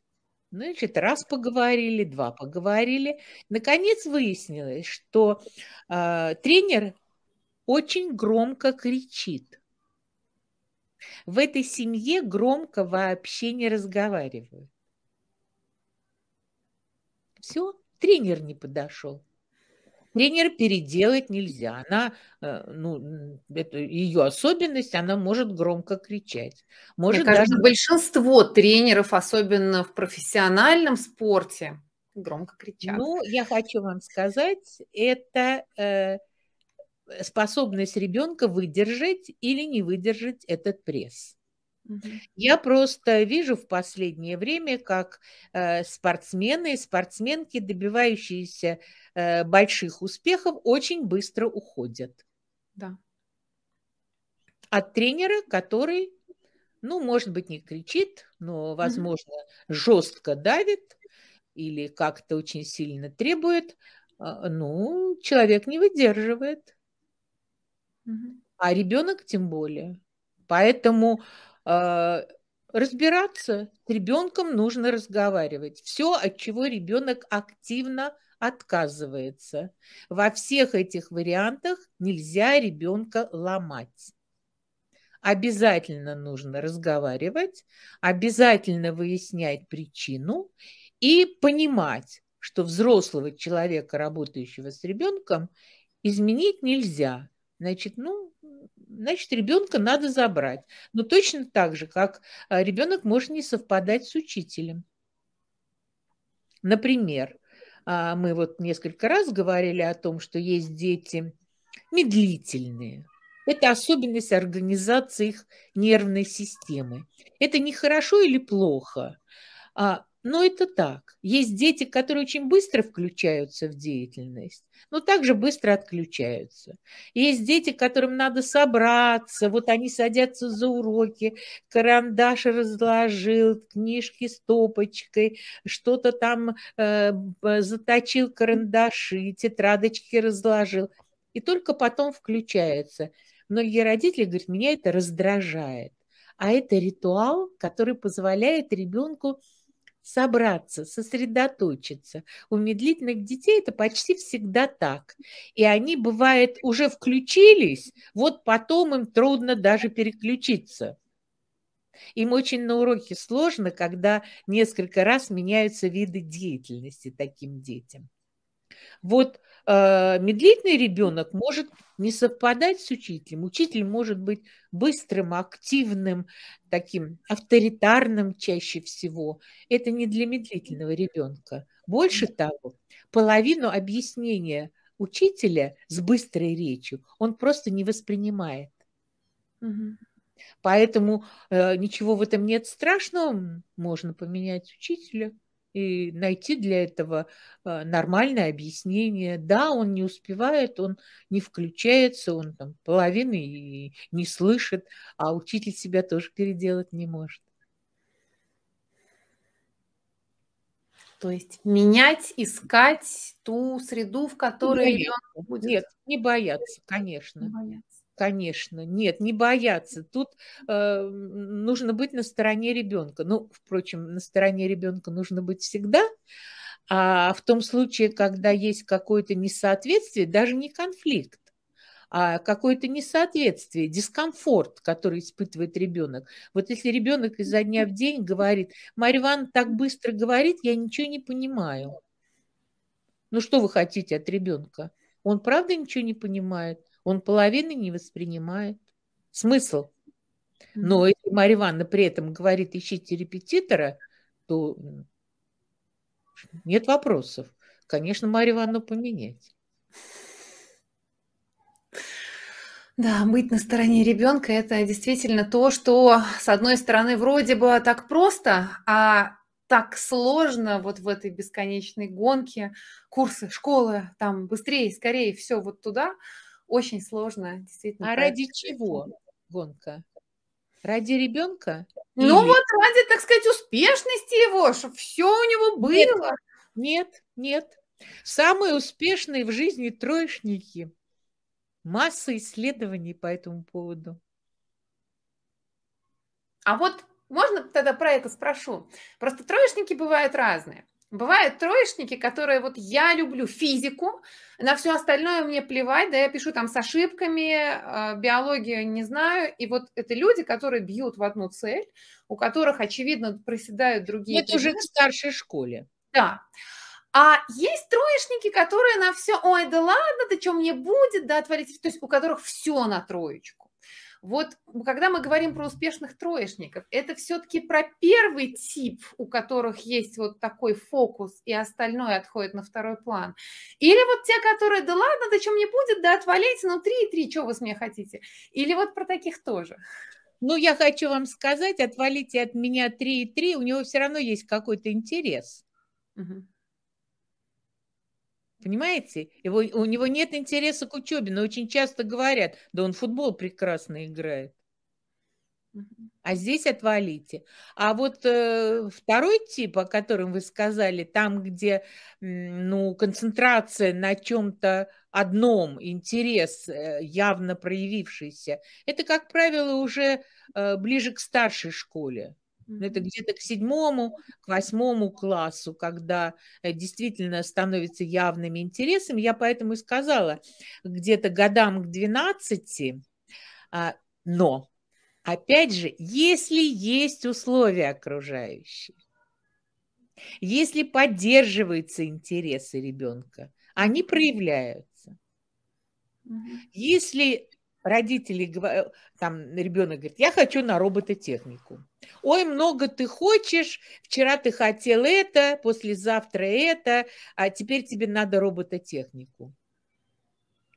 Значит, раз поговорили, два поговорили. Наконец выяснилось, что э, тренер очень громко кричит. В этой семье громко вообще не разговаривают. Все, тренер не подошел. Тренера переделать нельзя. Она, э, ну, это ее особенность, она может громко кричать. Может Мне кажется, даже... большинство тренеров, особенно в профессиональном спорте, громко кричат. Ну, я хочу вам сказать, это э, способность ребенка выдержать или не выдержать этот пресс. Я просто вижу в последнее время, как э, спортсмены и спортсменки, добивающиеся э, больших успехов, очень быстро уходят. Да. От тренера, который, ну, может быть, не кричит, но, возможно, угу. жестко давит или как-то очень сильно требует, э, ну, человек не выдерживает. Угу. А ребенок тем более. Поэтому а, разбираться с ребенком нужно разговаривать. Все, от чего ребенок активно отказывается. Во всех этих вариантах нельзя ребенка ломать. Обязательно нужно разговаривать, обязательно выяснять причину и понимать, что взрослого человека, работающего с ребенком, изменить нельзя. Значит, ну, значит, ребенка надо забрать. Но точно так же, как а, ребенок может не совпадать с учителем. Например, а, мы вот несколько раз говорили о том, что есть дети медлительные. Это особенность организации их нервной системы. Это не хорошо или плохо, а но это так. Есть дети, которые очень быстро включаются в деятельность, но также быстро отключаются. Есть дети, которым надо собраться, вот они садятся за уроки, карандаш разложил, книжки с топочкой, что-то там э, заточил карандаши, тетрадочки разложил, и только потом включается. Многие родители говорят, меня это раздражает. а это ритуал, который позволяет ребенку собраться, сосредоточиться. У медлительных детей это почти всегда так. И они, бывает, уже включились, вот потом им трудно даже переключиться. Им очень на уроке сложно, когда несколько раз меняются виды деятельности таким детям. Вот медлительный ребенок может не совпадать с учителем. Учитель может быть быстрым, активным, таким авторитарным чаще всего. Это не для медлительного ребенка. Больше того, половину объяснения учителя с быстрой речью он просто не воспринимает. Угу. Поэтому э, ничего в этом нет страшного. Можно поменять учителя и найти для этого э, нормальное объяснение. Да, он не успевает, он не включается, он там половины и не слышит, а учитель себя тоже переделать не может. То есть менять, искать ту среду, в которой ребенок будет. Нет, не бояться, конечно. Не бояться. Конечно, нет, не бояться. Тут э, нужно быть на стороне ребенка. Ну, впрочем, на стороне ребенка нужно быть всегда. А в том случае, когда есть какое-то несоответствие, даже не конфликт, а какое-то несоответствие, дискомфорт, который испытывает ребенок. Вот если ребенок изо дня в день говорит, Марья Ивановна так быстро говорит, я ничего не понимаю. Ну что вы хотите от ребенка? Он правда ничего не понимает? Он половины не воспринимает. Смысл. Но если Марья Ивановна при этом говорит, ищите репетитора, то нет вопросов. Конечно, Марью Ивановну поменять. Да, быть на стороне ребенка это действительно то, что, с одной стороны, вроде бы так просто, а так сложно вот в этой бесконечной гонке, курсы, школы, там быстрее, скорее, все вот туда – очень сложно, действительно. А ради чего гонка? Ради ребенка? Ну Или... вот ради, так сказать, успешности его, чтобы все у него было. Нет, нет, нет. Самые успешные в жизни троечники. Масса исследований по этому поводу. А вот можно тогда про это спрошу? Просто троечники бывают разные. Бывают троечники, которые вот я люблю физику, на все остальное мне плевать, да, я пишу там с ошибками, а, биологию не знаю, и вот это люди, которые бьют в одну цель, у которых, очевидно, проседают другие. Это уже в старшей школе. Да. А есть троечники, которые на все, ой, да ладно, да что мне будет, да, отвалить, то есть у которых все на троечку. Вот когда мы говорим про успешных троечников, это все-таки про первый тип, у которых есть вот такой фокус, и остальное отходит на второй план. Или вот те, которые, да ладно, да что мне будет, да отвалите, ну 3,3, что вы с меня хотите? Или вот про таких тоже. Ну, я хочу вам сказать, отвалите от меня 3,3, у него все равно есть какой-то интерес. Угу. Понимаете? Его, у него нет интереса к учебе, но очень часто говорят, да он футбол прекрасно играет. А здесь отвалите. А вот э, второй тип, о котором вы сказали, там, где ну, концентрация на чем-то одном, интерес э, явно проявившийся, это, как правило, уже э, ближе к старшей школе. Это где-то к седьмому, к восьмому классу, когда э, действительно становится явными интересами. Я поэтому и сказала, где-то годам к 12, а, но, опять же, если есть условия окружающие, если поддерживаются интересы ребенка, они проявляются. Если родители говорят, там ребенок говорит, я хочу на робототехнику. Ой, много ты хочешь, вчера ты хотел это, послезавтра это, а теперь тебе надо робототехнику.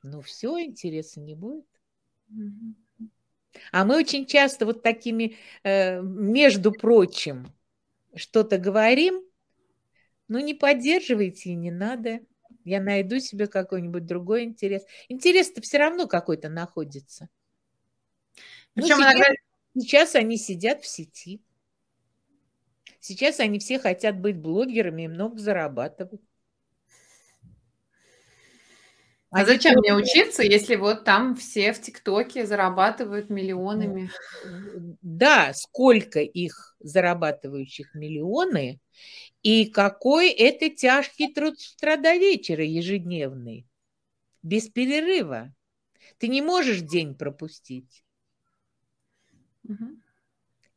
Ну все, интереса не будет. А мы очень часто вот такими, э, между прочим, что-то говорим, ну не поддерживайте и не надо. Я найду себе какой-нибудь другой интерес. Интерес-то все равно какой-то находится. Причем ну, сейчас, иногда... сейчас они сидят в сети. Сейчас они все хотят быть блогерами и много зарабатывать. А зачем мне учиться, если вот там все в ТикТоке зарабатывают миллионами? Да, сколько их зарабатывающих миллионы, и какой это тяжкий труд с утра до вечера ежедневный, без перерыва. Ты не можешь день пропустить. Мгм.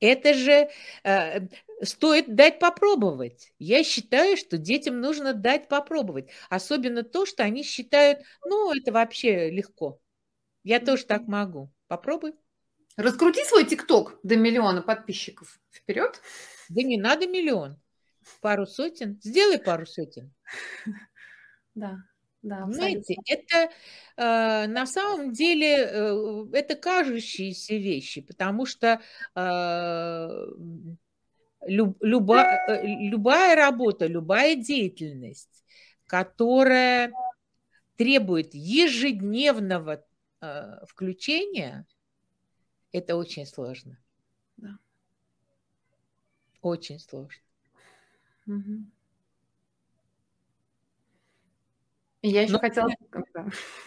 Это же э, стоит дать попробовать. Я считаю, что детям нужно дать попробовать. Особенно то, что они считают, ну, это вообще легко. Я тоже так могу. Попробуй. Раскрути свой ТикТок до миллиона подписчиков. Вперед. Да не надо миллион. Пару сотен. Сделай пару сотен. Да, да, абсолютно. это э, на самом деле э, это кажущиеся вещи, потому что э, люб- люба- э, любая работа, любая деятельность, которая требует ежедневного э, включения, это очень сложно. Да. Очень сложно. Мгм. И Я еще Но- хотела...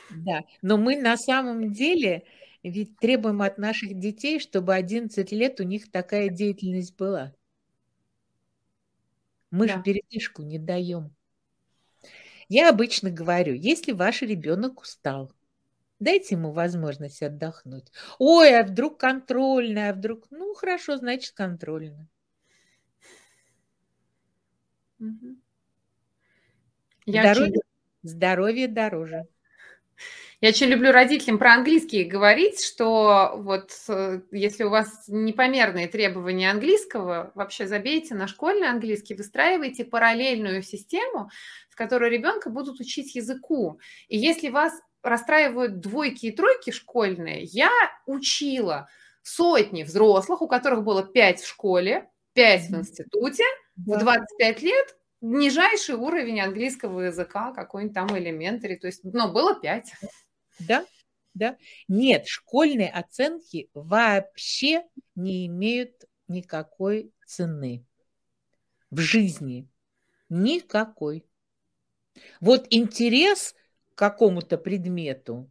да. Но мы на самом деле ведь требуем от наших детей, чтобы 11 лет у них такая деятельность была. Мы же Да. передышку не даем. Я обычно говорю, если ваш ребенок устал, дайте ему возможность отдохнуть. Ой, а вдруг контрольная, а вдруг... Ну, хорошо, значит, контрольная. Мгм. Я очень Здоровье, дороже. Я очень люблю родителям про английский говорить, что вот э, если у вас непомерные требования английского, вообще забейте на школьный английский, выстраивайте параллельную систему, в которой ребенка будут учить языку. И если вас расстраивают двойки и тройки школьные, я учила сотни взрослых, у которых было пять в школе, пять в институте, в 25 лет нижайший уровень английского языка, какой-нибудь там элементарий, то есть, ну, было пять. Да, да. Нет, школьные оценки вообще не имеют никакой цены в жизни. Никакой. Вот интерес к какому-то предмету,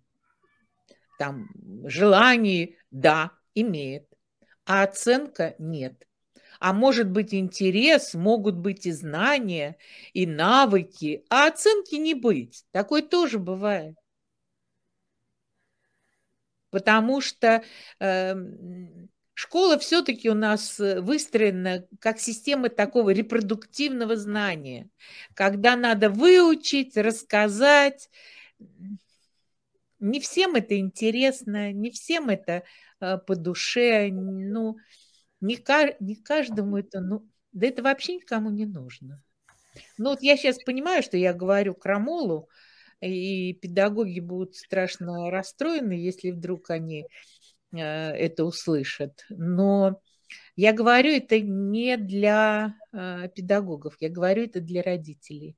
там, желание, да, имеет, а оценка нет. А может быть интерес, могут быть и знания, и навыки, а оценки не быть. Такое тоже бывает. Потому что э, школа все-таки у нас э, выстроена как система такого репродуктивного знания, когда надо выучить, рассказать. Не всем это интересно, не всем это э, по душе, ну, не, не каждому это, ну, да это вообще никому не нужно. Ну вот я сейчас понимаю, что я говорю крамолу, и педагоги будут страшно расстроены, если вдруг они э, это услышат. Но я говорю это не для э, педагогов, я говорю это для родителей.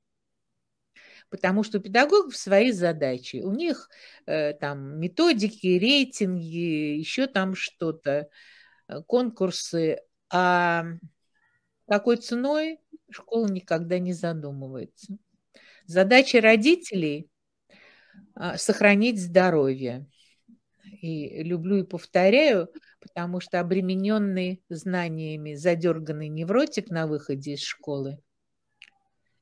Потому что у педагогов свои задачи. У них э, там методики, рейтинги, еще там что-то, конкурсы. А какой ценой школа никогда не задумывается. Задача родителей – сохранить здоровье. И люблю и повторяю, потому что обремененный знаниями задерганный невротик на выходе из школы –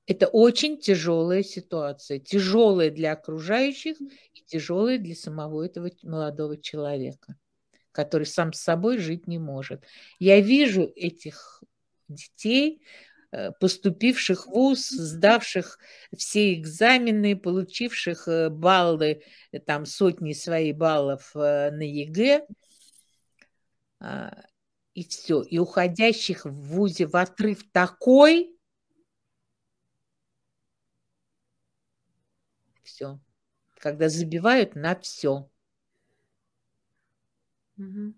это очень тяжелая ситуация. Тяжелая для окружающих и тяжелая для самого этого молодого человека, который сам с собой жить не может. Я вижу этих детей, поступивших в ВУЗ, сдавших все экзамены, получивших баллы, там сотни своих баллов на ЕГЭ, и все. И уходящих в ВУЗе в отрыв такой, все. Когда забивают на все. Угу.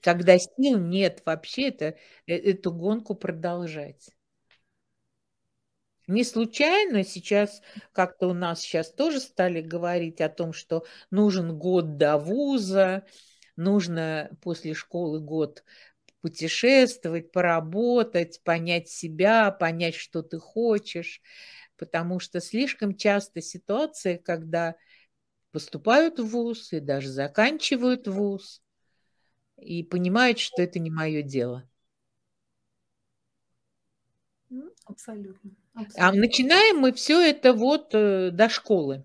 Когда сил нет вообще это, эту гонку продолжать. Не случайно сейчас как-то у нас сейчас тоже стали говорить о том, что нужен год до вуза, нужно после школы год путешествовать, поработать, понять себя, понять, что ты хочешь, потому что слишком часто ситуация, когда поступают в ВУЗ, и даже заканчивают ВУЗ, и понимают, что это не мое дело. Абсолютно. А абсолютно. начинаем мы все это вот э, до школы.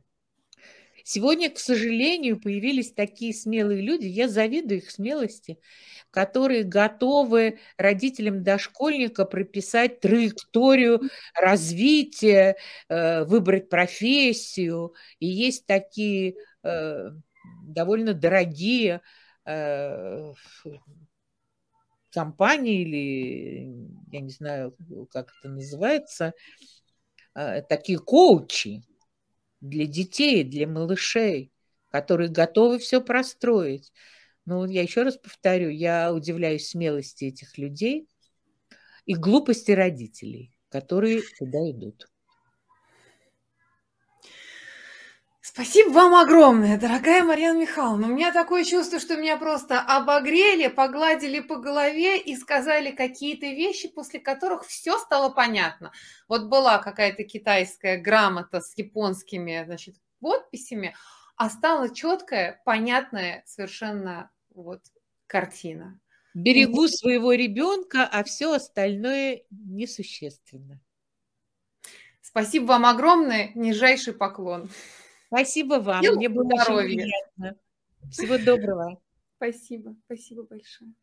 Сегодня, к сожалению, появились такие смелые люди, я завидую их смелости, которые готовы родителям дошкольника прописать траекторию развития, э, выбрать профессию. И есть такие э, довольно дорогие э, компании или, я не знаю, как это называется, такие коучи, для детей, для малышей, которые готовы все простроить. Ну, я еще раз повторю, я удивляюсь смелости этих людей и глупости родителей, которые туда идут. Спасибо вам огромное, дорогая Марьяна Михайловна. У меня такое чувство, что меня просто обогрели, погладили по голове и сказали какие-то вещи, после которых все стало понятно. Вот была какая-то китайская грамота с японскими значит, подписями, а стала четкая, понятная совершенно вот картина. Берегу своего ребенка, а все остальное несущественно. Спасибо вам огромное, нижайший поклон. Спасибо вам. Мне было здоровья. очень приятно. Всего доброго. Спасибо. Спасибо большое.